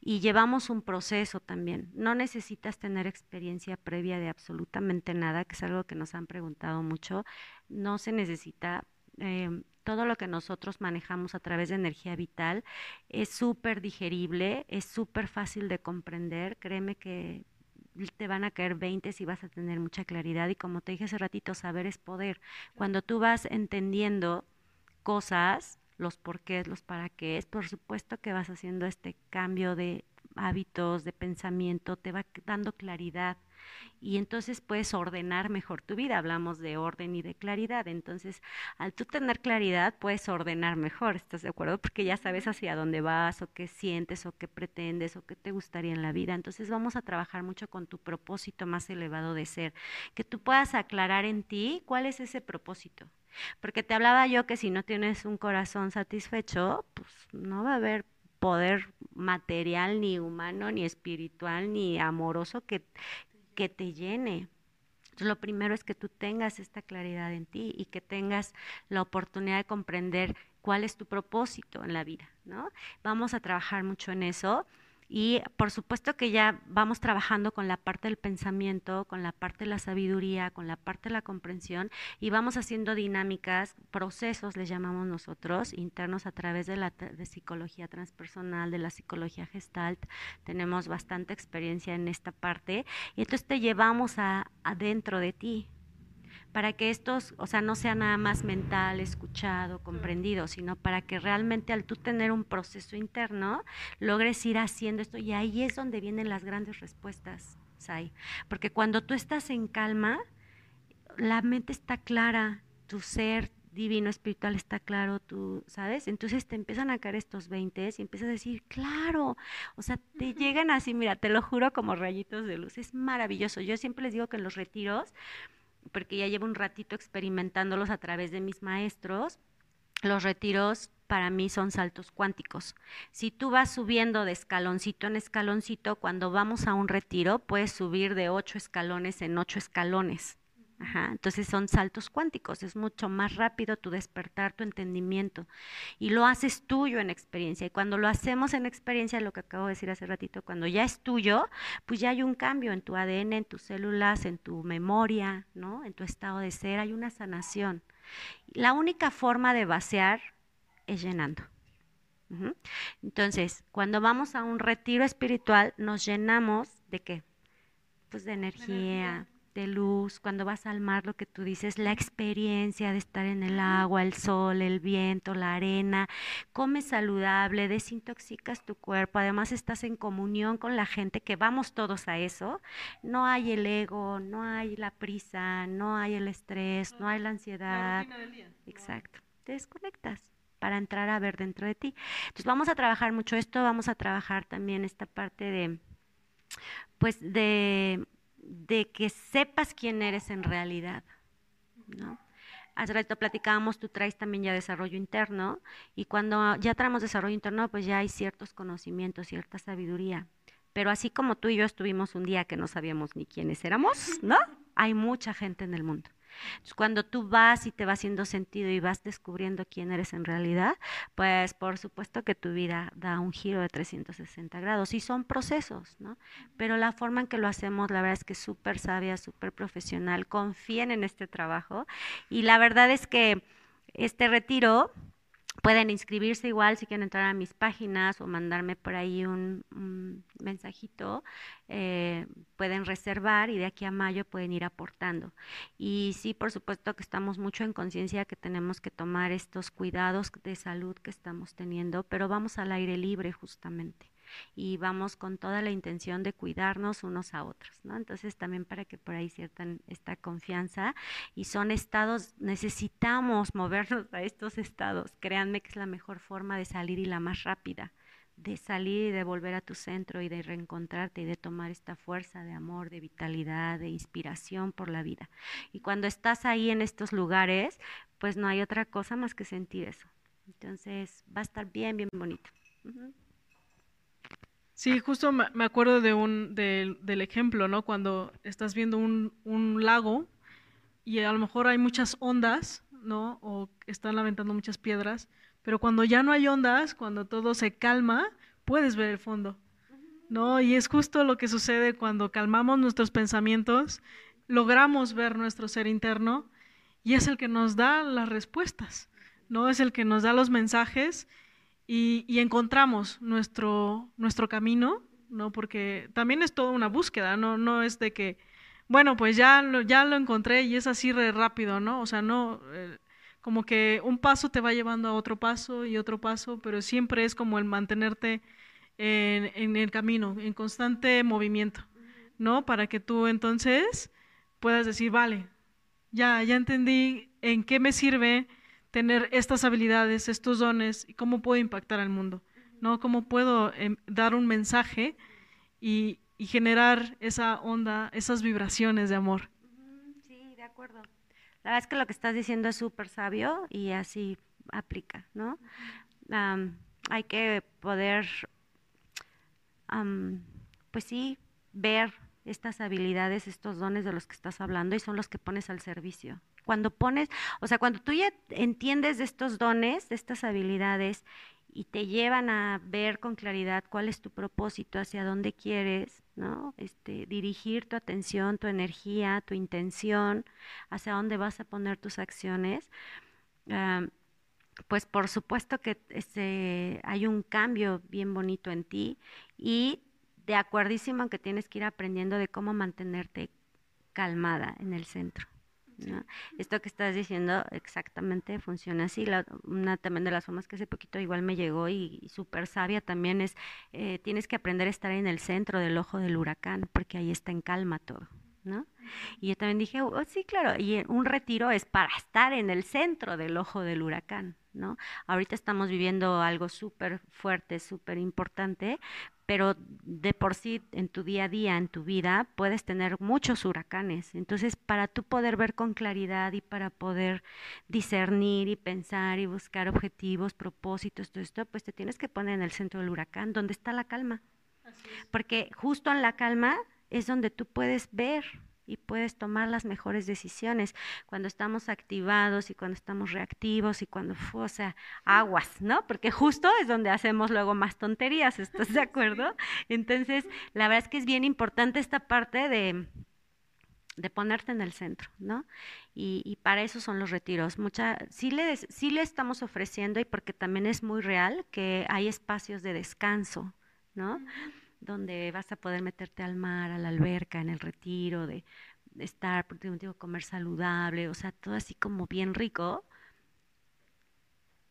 y llevamos un proceso también. No necesitas tener experiencia previa de absolutamente nada, que es algo que nos han preguntado mucho. No se necesita. Eh, todo lo que nosotros manejamos a través de energía vital es súper digerible, es súper fácil de comprender. Créeme que te van a caer 20 si vas a tener mucha claridad y como te dije hace ratito, saber es poder. Cuando tú vas entendiendo cosas, los porqués, los para qué, es por supuesto que vas haciendo este cambio de hábitos, de pensamiento, te va dando claridad y entonces puedes ordenar mejor tu vida. Hablamos de orden y de claridad. Entonces, al tú tener claridad, puedes ordenar mejor, ¿estás de acuerdo? Porque ya sabes hacia dónde vas o qué sientes o qué pretendes o qué te gustaría en la vida. Entonces, vamos a trabajar mucho con tu propósito más elevado de ser, que tú puedas aclarar en ti cuál es ese propósito. Porque te hablaba yo que si no tienes un corazón satisfecho, pues no va a haber poder material, ni humano, ni espiritual, ni amoroso que, que te llene. lo primero es que tú tengas esta claridad en ti y que tengas la oportunidad de comprender cuál es tu propósito en la vida, ¿no? Vamos a trabajar mucho en eso y por supuesto que ya vamos trabajando con la parte del pensamiento, con la parte de la sabiduría, con la parte de la comprensión y vamos haciendo dinámicas, procesos, les llamamos nosotros, internos a través de la psicología transpersonal, de la psicología gestalt. Tenemos bastante experiencia en esta parte y entonces te llevamos a, adentro de ti, para que estos, o sea, no sea nada más mental, escuchado, comprendido, sino para que realmente al tú tener un proceso interno, logres ir haciendo esto y ahí es donde vienen las grandes respuestas, Sai. Porque cuando tú estás en calma, la mente está clara, tu ser divino espiritual está claro, tú, ¿sabes? Entonces te empiezan a caer estos 20 y empiezas a decir, claro, o sea, te llegan así, mira, te lo juro como rayitos de luz, es maravilloso. Yo siempre les digo que en los retiros, porque ya llevo un ratito experimentándolos a través de mis maestros, los retiros para mí son saltos cuánticos. Si tú vas subiendo de escaloncito en escaloncito, cuando vamos a un retiro, puedes subir de ocho escalones en ocho escalones. Entonces son saltos cuánticos, es mucho más rápido tu despertar, tu entendimiento. Y lo haces tuyo en experiencia. Y cuando lo hacemos en experiencia, lo que acabo de decir hace ratito, cuando ya es tuyo, pues ya hay un cambio en tu ADN, en tus células, en tu memoria, ¿no? En tu estado de ser, hay una sanación. La única forma de vaciar es llenando. Entonces, cuando vamos a un retiro espiritual, nos llenamos de qué? Pues de energía, de luz, cuando vas al mar, lo que tú dices, la experiencia de estar en el agua, el sol, el viento, la arena, comes saludable, desintoxicas tu cuerpo, además estás en comunión con la gente, que vamos todos a eso, no hay el ego, no hay la prisa, no hay el estrés, no hay la ansiedad. Exacto, te desconectas para entrar a ver dentro de ti. Entonces vamos a trabajar mucho esto, vamos a trabajar también esta parte de, pues de de que sepas quién eres en realidad, ¿no? Hace rato platicábamos, tú traes también ya desarrollo interno y cuando ya traemos desarrollo interno, pues ya hay ciertos conocimientos, cierta sabiduría. Pero así como tú y yo estuvimos un día que no sabíamos ni quiénes éramos, ¿no? Hay mucha gente en el mundo. Cuando tú vas y te va haciendo sentido y vas descubriendo quién eres en realidad, pues por supuesto que tu vida da un giro de 360 grados y son procesos, ¿no? Pero la forma en que lo hacemos, la verdad es que es súper sabia, súper profesional, confíen en este trabajo y la verdad es que este retiro Pueden inscribirse igual si quieren entrar a mis páginas o mandarme por ahí un, mensajito. Eh, pueden reservar y de aquí a mayo pueden ir aportando. Y sí, por supuesto que estamos mucho en conciencia que tenemos que tomar estos cuidados de salud que estamos teniendo, pero vamos al aire libre justamente y vamos con toda la intención de cuidarnos unos a otros, ¿no? Entonces también para que por ahí ciertan esta confianza y son estados, necesitamos movernos a estos estados, créanme que es la mejor forma de salir y la más rápida de salir y de volver a tu centro y de reencontrarte y de tomar esta fuerza de amor, de vitalidad, de inspiración por la vida. Y cuando estás ahí en estos lugares, pues no hay otra cosa más que sentir eso. Entonces va a estar bien, bien bonito. Sí, justo me acuerdo de un, del ejemplo, ¿no? Cuando estás viendo un, lago y a lo mejor hay muchas ondas, ¿no? O están lamentando muchas piedras, pero cuando ya no hay ondas, cuando todo se calma, puedes ver el fondo. ¿No? Y es justo lo que sucede cuando calmamos nuestros pensamientos, logramos ver nuestro ser interno y es el que nos da las respuestas, ¿no? Es el que nos da los mensajes y, encontramos nuestro, nuestro camino, ¿no? Porque también es toda una búsqueda, no, no es de que, bueno, pues ya lo, ya lo encontré y es así rápido, ¿no? O sea, no, eh, como que un paso te va llevando a otro paso y otro paso, pero siempre es como el mantenerte en, el camino, en constante movimiento, ¿no? Para que tú entonces puedas decir, vale, ya, ya entendí en qué me sirve tener estas habilidades, estos dones y cómo puedo impactar al mundo, ¿no? Cómo puedo em, dar un mensaje y, generar esa onda, esas vibraciones de amor. Sí, de acuerdo. La verdad es que lo que estás diciendo es súper sabio y así aplica, ¿no? hay que poder, pues sí, ver estas habilidades, estos dones de los que estás hablando y son los que pones al servicio. Cuando pones, o sea, cuando tú ya entiendes de estos dones, de estas habilidades y te llevan a ver con claridad cuál es tu propósito, hacia dónde quieres, ¿no? Este, dirigir tu atención, tu energía, tu intención, hacia dónde vas a poner tus acciones. Pues por supuesto que este, hay un cambio bien bonito en ti y de acuerdísimo que tienes que ir aprendiendo de cómo mantenerte calmada en el centro. Esto que estás diciendo exactamente funciona así. una también de las formas que hace poquito igual me llegó y, súper sabia también es, eh, tienes que aprender a estar en el centro del ojo del huracán, porque ahí está en calma todo. ¿No? Y yo también dije, oh, sí, claro, y un retiro es para estar en el centro del ojo del huracán, ¿no? Ahorita estamos viviendo algo súper fuerte, súper importante, pero de por sí en tu día a día, en tu vida, puedes tener muchos huracanes. Entonces, para tú poder ver con claridad y para poder discernir y pensar y buscar objetivos, propósitos, todo esto, pues te tienes que poner en el centro del huracán, donde está la calma. Porque justo en la calma es donde tú puedes ver y puedes tomar las mejores decisiones cuando estamos activados y cuando estamos reactivos y cuando, o sea, aguas, ¿no? Porque justo es donde hacemos luego más tonterías, ¿estás de [LAUGHS] acuerdo? Entonces, la verdad es que es bien importante esta parte de, de ponerte en el centro, ¿no? Y, para eso son los retiros. Mucha, sí, le, sí le estamos ofreciendo, y porque también es muy real, que hay espacios de descanso, ¿no? Donde vas a poder meterte al mar, a la alberca, en el retiro, de, estar, porque digo, comer saludable, o sea, todo así como bien rico.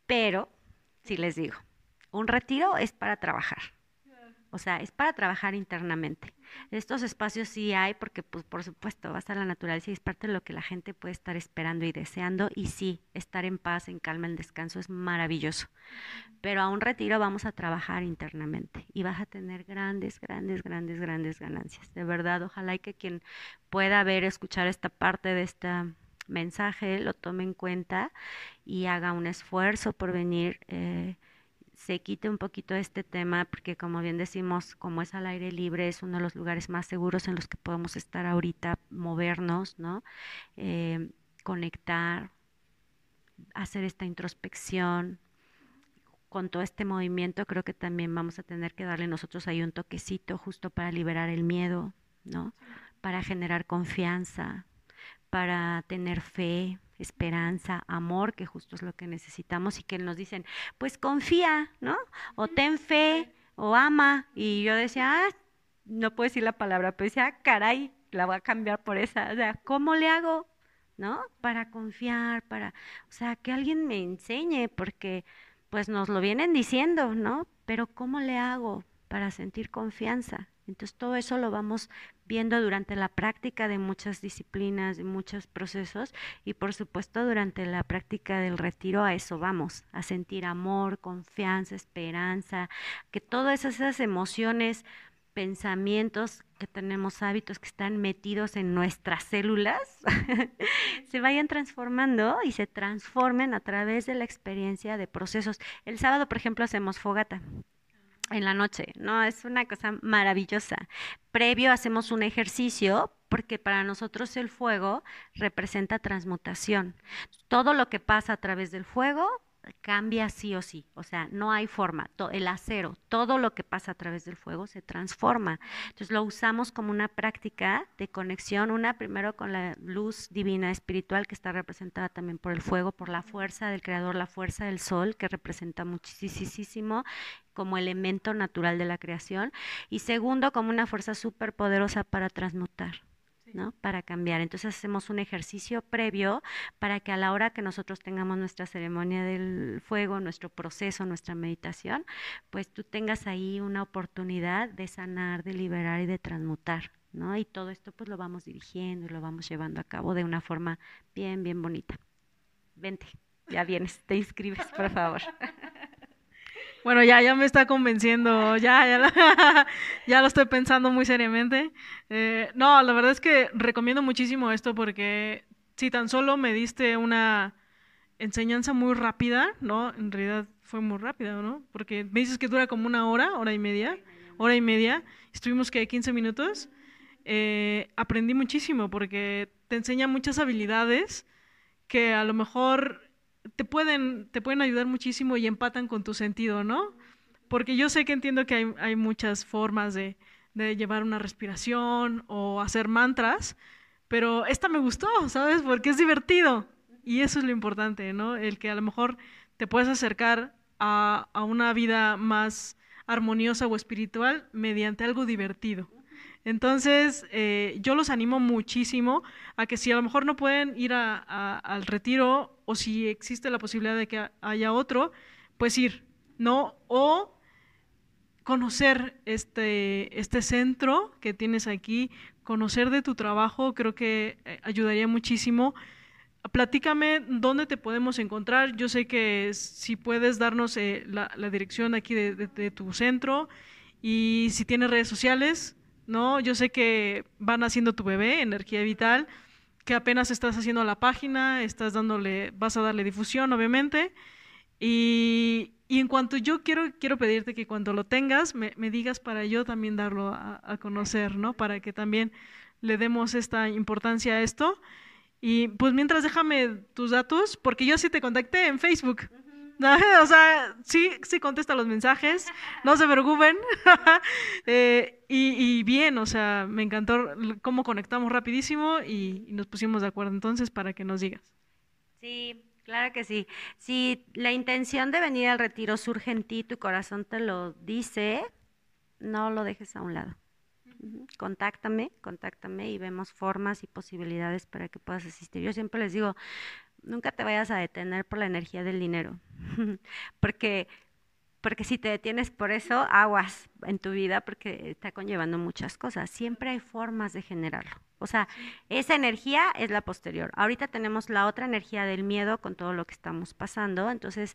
Pero, si les digo, un retiro es para trabajar. O sea, es para trabajar internamente. Estos espacios sí hay porque, pues, por supuesto, vas a la naturaleza y es parte de lo que la gente puede estar esperando y deseando. Y sí, estar en paz, en calma, en descanso es maravilloso. Pero a un retiro vamos a trabajar internamente y vas a tener grandes, grandes, grandes, grandes ganancias. De verdad, ojalá y que quien pueda ver, escuchar esta parte de este mensaje, lo tome en cuenta y haga un esfuerzo por venir. Eh, se quite un poquito este tema, porque como bien decimos, como es al aire libre, es uno de los lugares más seguros en los que podemos estar ahorita, movernos, ¿no? Eh, conectar, hacer esta introspección. Con todo este movimiento creo que también vamos a tener que darle nosotros ahí un toquecito justo para liberar el miedo, ¿no? Para generar confianza, para tener fe, esperanza, amor, que justo es lo que necesitamos y que nos dicen, pues confía, ¿no? O ten fe, o ama. Y yo decía, ah, no puedo decir la palabra, pero decía, ah, caray, la voy a cambiar por esa. O sea, ¿cómo le hago? ¿No? Para confiar, para, o sea, que alguien me enseñe, porque pues nos lo vienen diciendo, ¿no? Pero ¿cómo le hago para sentir confianza? Entonces todo eso lo vamos viendo durante la práctica de muchas disciplinas, de muchos procesos y por supuesto durante la práctica del retiro a eso vamos, a sentir amor, confianza, esperanza, que todas esas emociones, pensamientos que tenemos hábitos que están metidos en nuestras células [LAUGHS] se vayan transformando y se transformen a través de la experiencia de procesos. El sábado, por ejemplo, hacemos fogata en la noche, ¿no? Es una cosa maravillosa. Previo hacemos un ejercicio porque para nosotros el fuego representa transmutación. Todo lo que pasa a través del fuego cambia sí o sí, o sea, no hay forma, el acero, todo lo que pasa a través del fuego se transforma. Entonces lo usamos como una práctica de conexión, una primero con la luz divina espiritual que está representada también por el fuego, por la fuerza del creador, la fuerza del sol que representa muchísimo como elemento natural de la creación y segundo como una fuerza súper poderosa para transmutar. ¿No? Para cambiar. Entonces hacemos un ejercicio previo para que a la hora que nosotros tengamos nuestra ceremonia del fuego, nuestro proceso, nuestra meditación, pues tú tengas ahí una oportunidad de sanar, de liberar y de transmutar, ¿no? Y todo esto pues lo vamos dirigiendo y lo vamos llevando a cabo de una forma bien, bien bonita. Vente, ya vienes, te inscribes, por favor. [LAUGHS] Bueno, ya, ya me está convenciendo, ya, ya, [LAUGHS] ya lo estoy pensando muy seriamente. Eh, no, la verdad es que recomiendo muchísimo esto porque si tan solo me diste una enseñanza muy rápida, ¿no? En realidad fue muy rápida, ¿no? Porque me dices que dura como una hora, hora y media, hora y media, estuvimos que 15 minutos. Eh, aprendí muchísimo porque te enseña muchas habilidades que a lo mejor te pueden, te pueden ayudar muchísimo y empatan con tu sentido, ¿no? Porque yo sé que entiendo que hay, hay muchas formas de, de, llevar una respiración o hacer mantras, pero esta me gustó, ¿sabes? Porque es divertido. Y eso es lo importante, ¿no? El que a lo mejor te puedes acercar a, a una vida más armoniosa o espiritual mediante algo divertido. Entonces, eh, yo los animo muchísimo a que si a lo mejor no pueden ir al retiro o si existe la posibilidad de que haya otro, pues ir, ¿no? O conocer este, este centro que tienes aquí, conocer de tu trabajo, creo que eh, ayudaría muchísimo. Platícame dónde te podemos encontrar. Yo sé que si puedes darnos eh, la, dirección aquí de tu centro y si tienes redes sociales, ¿no? Yo sé que van haciendo tu bebé, Energía Vital, que apenas estás haciendo la página, estás dándole, vas a darle difusión, obviamente. Y, en cuanto yo quiero, quiero pedirte que cuando lo tengas, me, digas para yo también darlo a, conocer, ¿no? Para que también le demos esta importancia a esto. Y pues mientras déjame tus datos, porque yo sí te contacté en Facebook. [LAUGHS] O sea, sí, sí contesta los mensajes, no se preocupen. [LAUGHS] Eh, y, bien, o sea, me encantó cómo conectamos rapidísimo y, nos pusimos de acuerdo entonces para que nos digas. Sí, claro que sí. Si la intención de venir al retiro surge en ti, tu corazón te lo dice, no lo dejes a un lado. Contáctame, contáctame y vemos formas y posibilidades para que puedas asistir. Yo siempre les digo, nunca te vayas a detener por la energía del dinero, [LAUGHS] porque, porque si te detienes por eso, aguas en tu vida porque está conllevando muchas cosas. Siempre hay formas de generarlo. O sea, esa energía es la posterior. Ahorita tenemos la otra energía del miedo con todo lo que estamos pasando. Entonces,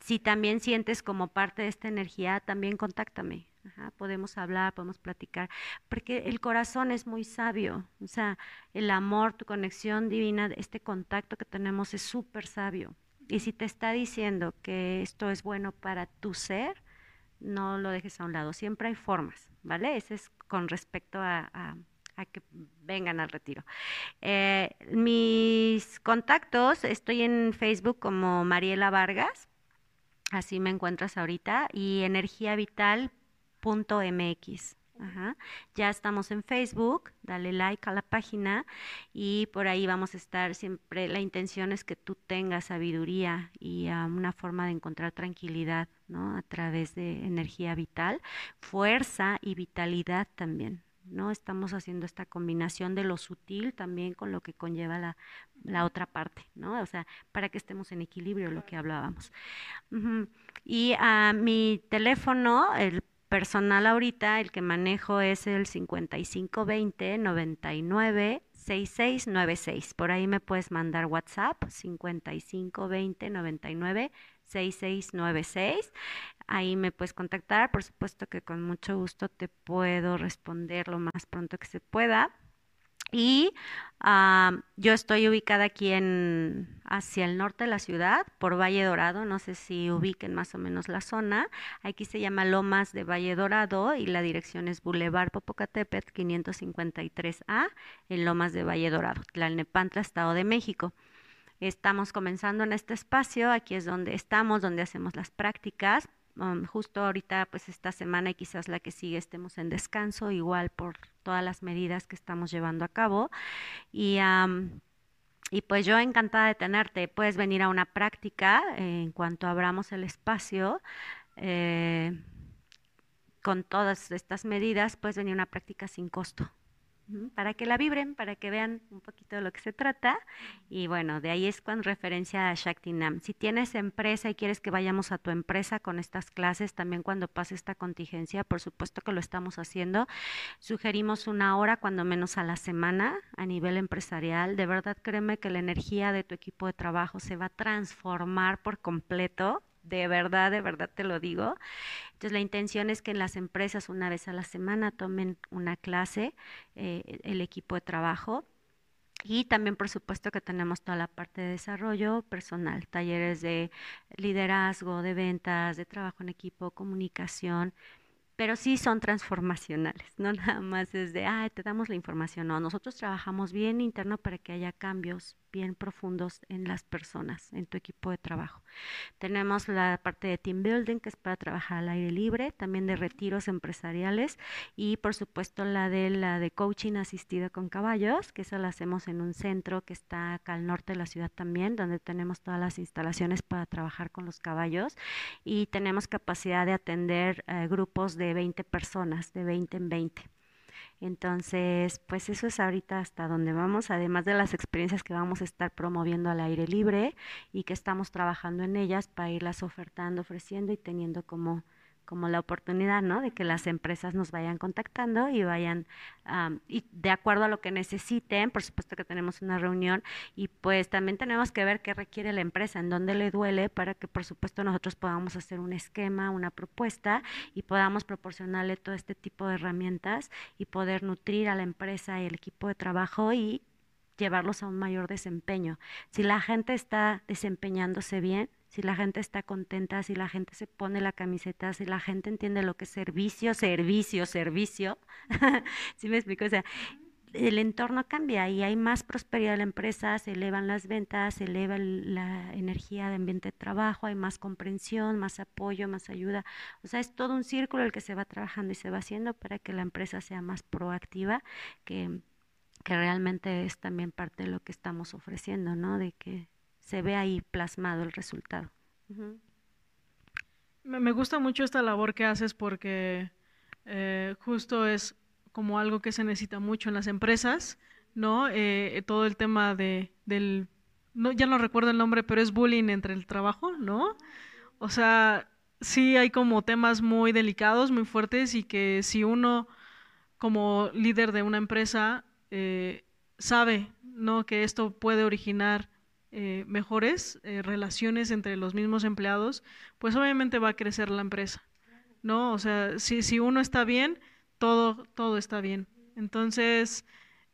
si también sientes como parte de esta energía, también contáctame podemos hablar, podemos platicar, porque el corazón es muy sabio, o sea, el amor, tu conexión divina, este contacto que tenemos es súper sabio. Y si te está diciendo que esto es bueno para tu ser, no lo dejes a un lado. Siempre hay formas, ¿vale? Ese es con respecto a, que vengan al retiro. Eh, mis contactos, estoy en Facebook como Mariela Vargas, así me encuentras ahorita, y Energía Vital mx Ya estamos en Facebook, dale like a la página y por ahí vamos a estar siempre. La intención es que tú tengas sabiduría y una forma de encontrar tranquilidad, ¿no? A través de energía vital, fuerza y vitalidad también, ¿no? Estamos haciendo esta combinación de lo sutil también con lo que conlleva la, la otra parte, ¿no? O sea, para que estemos en equilibrio, lo que hablábamos. Y a mi teléfono, el personal ahorita, el que manejo es el 5520 99 6696. Por ahí me puedes mandar WhatsApp 5520 99 6696. Ahí me puedes contactar. Por supuesto que con mucho gusto te puedo responder lo más pronto que se pueda. Y yo estoy ubicada aquí en hacia el norte de la ciudad, por Valle Dorado, no sé si ubiquen más o menos la zona. Aquí se llama Lomas de Valle Dorado y la dirección es Boulevard Popocatépetl 553A en Lomas de Valle Dorado, Tlalnepantla, Estado de México. Estamos comenzando en este espacio, aquí es donde estamos, donde hacemos las prácticas. Um, justo ahorita, pues esta semana y quizás la que sigue estemos en descanso, igual por todas las medidas que estamos llevando a cabo. Y, y pues yo encantada de tenerte. Puedes venir a una práctica eh, en cuanto abramos el espacio. Eh, con todas estas medidas, puedes venir a una práctica sin costo para que la vibren, para que vean un poquito de lo que se trata. Y bueno, de ahí es con referencia a Shaktinam. Si tienes empresa y quieres que vayamos a tu empresa con estas clases, también cuando pase esta contingencia, por supuesto que lo estamos haciendo. Sugerimos una hora, cuando menos a la semana, a nivel empresarial. De verdad, créeme que la energía de tu equipo de trabajo se va a transformar por completo de verdad, de verdad te lo digo. Entonces la intención es que en las empresas una vez a la semana tomen una clase, eh, el equipo de trabajo. Y también, por supuesto, que tenemos toda la parte de desarrollo personal, talleres de liderazgo, de ventas, de trabajo en equipo, comunicación, pero sí son transformacionales, no [LAUGHS] nada más es de, ah, te damos la información, no, nosotros trabajamos bien interno para que haya cambios bien profundos en las personas, en tu equipo de trabajo. Tenemos la parte de team building, que es para trabajar al aire libre, también de retiros empresariales y por supuesto la de la de coaching asistida con caballos, que esa la hacemos en un centro que está acá al norte de la ciudad también, donde tenemos todas las instalaciones para trabajar con los caballos y tenemos capacidad de atender eh, grupos de 20 personas, de 20 en 20. Entonces, pues eso es ahorita hasta donde vamos, además de las experiencias que vamos a estar promoviendo al aire libre y que estamos trabajando en ellas para irlas ofertando, ofreciendo y teniendo como como la oportunidad, ¿no? De que las empresas nos vayan contactando y vayan, y de acuerdo a lo que necesiten, por supuesto que tenemos una reunión y pues también tenemos que ver qué requiere la empresa, en dónde le duele, para que por supuesto nosotros podamos hacer un esquema, una propuesta y podamos proporcionarle todo este tipo de herramientas y poder nutrir a la empresa y el equipo de trabajo y llevarlos a un mayor desempeño. Si la gente está desempeñándose bien, si la gente está contenta, si la gente se pone la camiseta, si la gente entiende lo que es servicio, servicio, servicio, [LAUGHS] ¿sí me explico? O sea, el entorno cambia y hay más prosperidad en la empresa, se elevan las ventas, se eleva la energía de ambiente de trabajo, hay más comprensión, más apoyo, más ayuda. O sea, es todo un círculo el que se va trabajando y se va haciendo para que la empresa sea más proactiva, que, que realmente es también parte de lo que estamos ofreciendo, ¿no? De que se ve ahí plasmado el resultado. Me gusta mucho esta labor que haces porque eh, justo es como algo que se necesita mucho en las empresas, ¿no? Eh, todo el tema de, del, no, ya no recuerdo el nombre, pero es bullying entre el trabajo, ¿no? O sea, sí hay como temas muy delicados, muy fuertes y que si uno como líder de una empresa eh, sabe, ¿no? Que esto puede originar eh, mejores eh, relaciones entre los mismos empleados, pues obviamente va a crecer la empresa, ¿no? O sea, si, si uno está bien, todo, todo está bien. Entonces,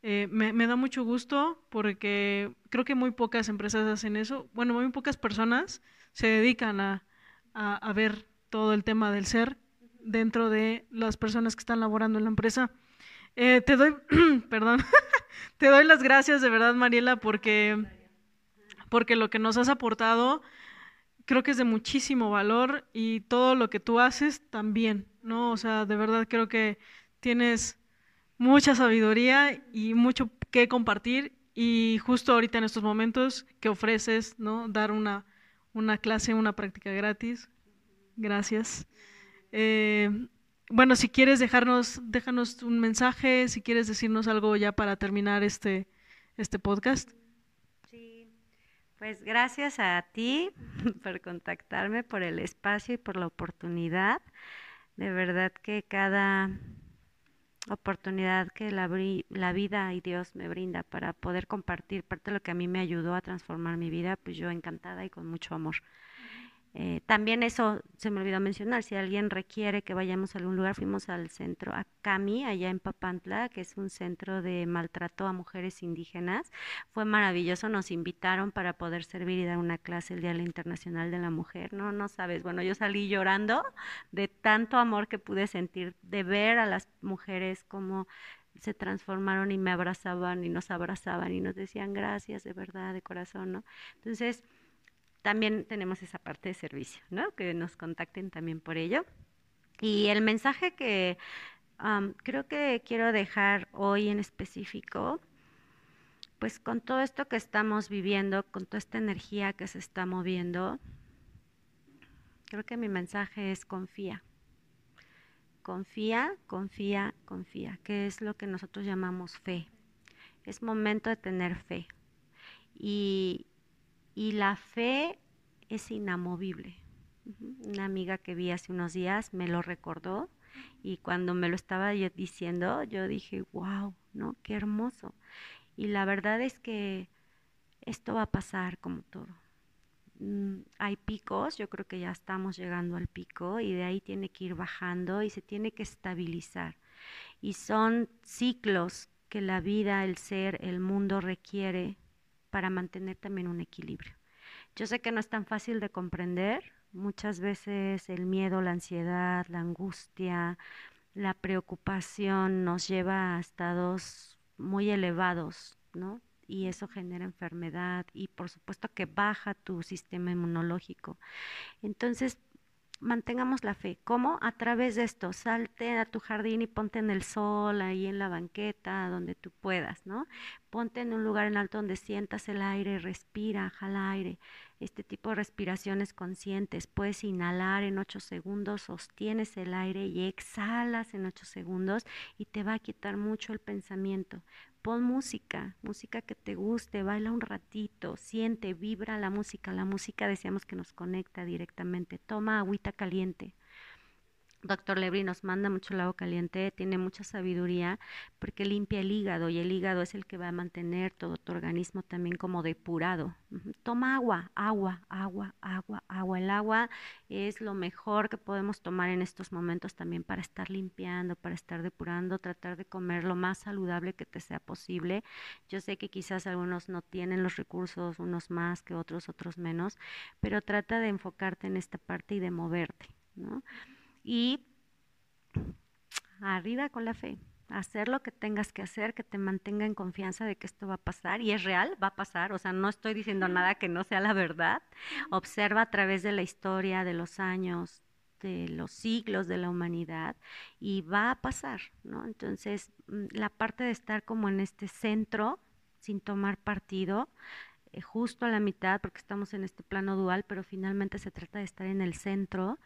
eh, me, me, da mucho gusto porque creo que muy pocas empresas hacen eso. Bueno, muy pocas personas se dedican a, a, a ver todo el tema del ser dentro de las personas que están laborando en la empresa. Te doy, [CLEARS THROAT] perdón, [LAUGHS] te doy las gracias de verdad, Mariela, porque porque lo que nos has aportado creo que es de muchísimo valor y todo lo que tú haces también, ¿no? O sea, de verdad creo que tienes mucha sabiduría y mucho que compartir y justo ahorita en estos momentos que ofreces, ¿no? Dar una, una clase, una práctica gratis. Gracias. Eh, bueno, si quieres dejarnos, déjanos un mensaje, si quieres decirnos algo ya para terminar este, este podcast. Pues gracias a ti [LAUGHS] por contactarme, por el espacio y por la oportunidad. De verdad que cada oportunidad que la, la, vida y Dios me brinda para poder compartir parte de lo que a mí me ayudó a transformar mi vida, pues yo encantada y con mucho amor. Eh, también eso se me olvidó mencionar, si alguien requiere que vayamos a algún lugar, fuimos al centro a Cami, allá en Papantla, que es un centro de maltrato a mujeres indígenas. Fue maravilloso, nos invitaron para poder servir y dar una clase el Día Internacional de la Mujer. No, no sabes, bueno, yo salí llorando de tanto amor que pude sentir, de ver a las mujeres como se transformaron y me abrazaban y nos abrazaban y nos decían gracias de verdad, de corazón, ¿no? Entonces, también tenemos esa parte de servicio, ¿no? Que nos contacten también por ello. Y el mensaje que creo que quiero dejar hoy en específico, pues con todo esto que estamos viviendo, con toda esta energía que se está moviendo, creo que mi mensaje es confía. Confía, confía, confía, que es lo que nosotros llamamos fe. Es momento de tener fe. Y, y la fe es inamovible. Una amiga que vi hace unos días me lo recordó y cuando me lo estaba diciendo yo dije, wow, ¿no? Qué hermoso. Y la verdad es que esto va a pasar como todo. Mm, hay picos, yo creo que ya estamos llegando al pico y de ahí tiene que ir bajando y se tiene que estabilizar. Y son ciclos que la vida, el ser, el mundo requiere para mantener también un equilibrio. Yo sé que no es tan fácil de comprender, muchas veces el miedo, la ansiedad, la angustia, la preocupación nos lleva a estados muy elevados, ¿no? y eso genera enfermedad y por supuesto que baja tu sistema inmunológico. Entonces, mantengamos la fe. ¿Cómo? A través de esto, salte a tu jardín y ponte en el sol, ahí en la banqueta, donde tú puedas, ¿no? Ponte en un lugar en alto donde sientas el aire, respira, jala aire. Este tipo de respiraciones conscientes, puedes inhalar en 8 segundos, sostienes el aire y exhalas en 8 segundos y te va a quitar mucho el pensamiento pon música, música que te guste, baila un ratito, siente, vibra la música. La música decíamos que nos conecta directamente. Toma agüita caliente. Doctor Lebri nos manda mucho el caliente, tiene mucha sabiduría porque limpia el hígado y el hígado es el que va a mantener todo tu organismo también como depurado. Toma agua, agua, agua, agua, agua. El agua es lo mejor que podemos tomar en estos momentos también para estar limpiando, para estar depurando, tratar de comer lo más saludable que te sea posible. Yo sé que quizás algunos no tienen los recursos, unos más que otros, otros menos, pero trata de enfocarte en esta parte y de moverte, ¿no? Y arriba con la fe, hacer lo que tengas que hacer, que te mantenga en confianza de que esto va a pasar y es real, va a pasar, o sea, no estoy diciendo nada que no sea la verdad. Observa a través de la historia, de los años, de los siglos de la humanidad y va a pasar, ¿no? Entonces, mm, la parte de estar como en este centro, sin tomar partido, eh, justo a la mitad, porque estamos en este plano dual, pero finalmente se trata de estar en el centro.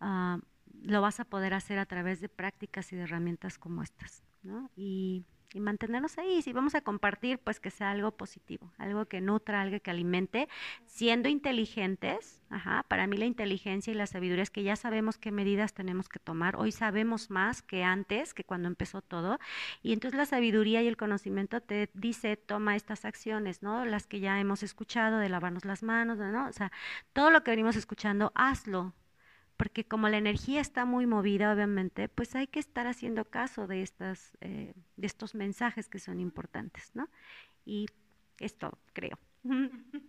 Uh, lo vas a poder hacer a través de prácticas y de herramientas como estas, ¿no? Y, mantenernos ahí. Si vamos a compartir, pues que sea algo positivo, algo que nutra, algo que alimente, siendo inteligentes. Ajá, para mí la inteligencia y la sabiduría es que ya sabemos qué medidas tenemos que tomar. Hoy sabemos más que antes, que cuando empezó todo. Y entonces la sabiduría y el conocimiento te dice, toma estas acciones, ¿no? Las que ya hemos escuchado, de lavarnos las manos, ¿no? O sea, todo lo que venimos escuchando, hazlo, porque como la energía está muy movida, obviamente, pues hay que estar haciendo caso de, estas, eh, de estos mensajes que son importantes, ¿no? Y esto, creo. [LAUGHS]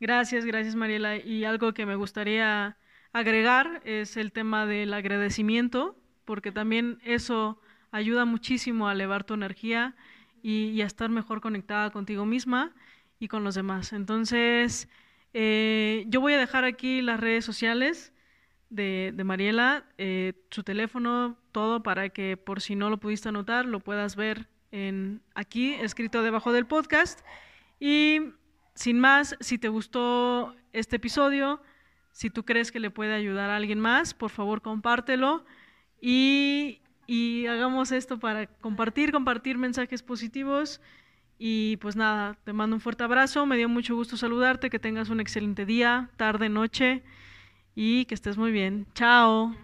Gracias, gracias Mariela. Y algo que me gustaría agregar es el tema del agradecimiento, porque también eso ayuda muchísimo a elevar tu energía y, a estar mejor conectada contigo misma y con los demás. Entonces, eh, yo voy a dejar aquí las redes sociales de, Mariela, eh, su teléfono, todo para que por si no lo pudiste anotar, lo puedas ver en aquí, escrito debajo del podcast. Y sin más, si te gustó este episodio, si tú crees que le puede ayudar a alguien más, por favor compártelo y, y hagamos esto para compartir, compartir mensajes positivos. Y pues nada, te mando un fuerte abrazo, me dio mucho gusto saludarte, que tengas un excelente día, tarde, noche y que estés muy bien. Chao.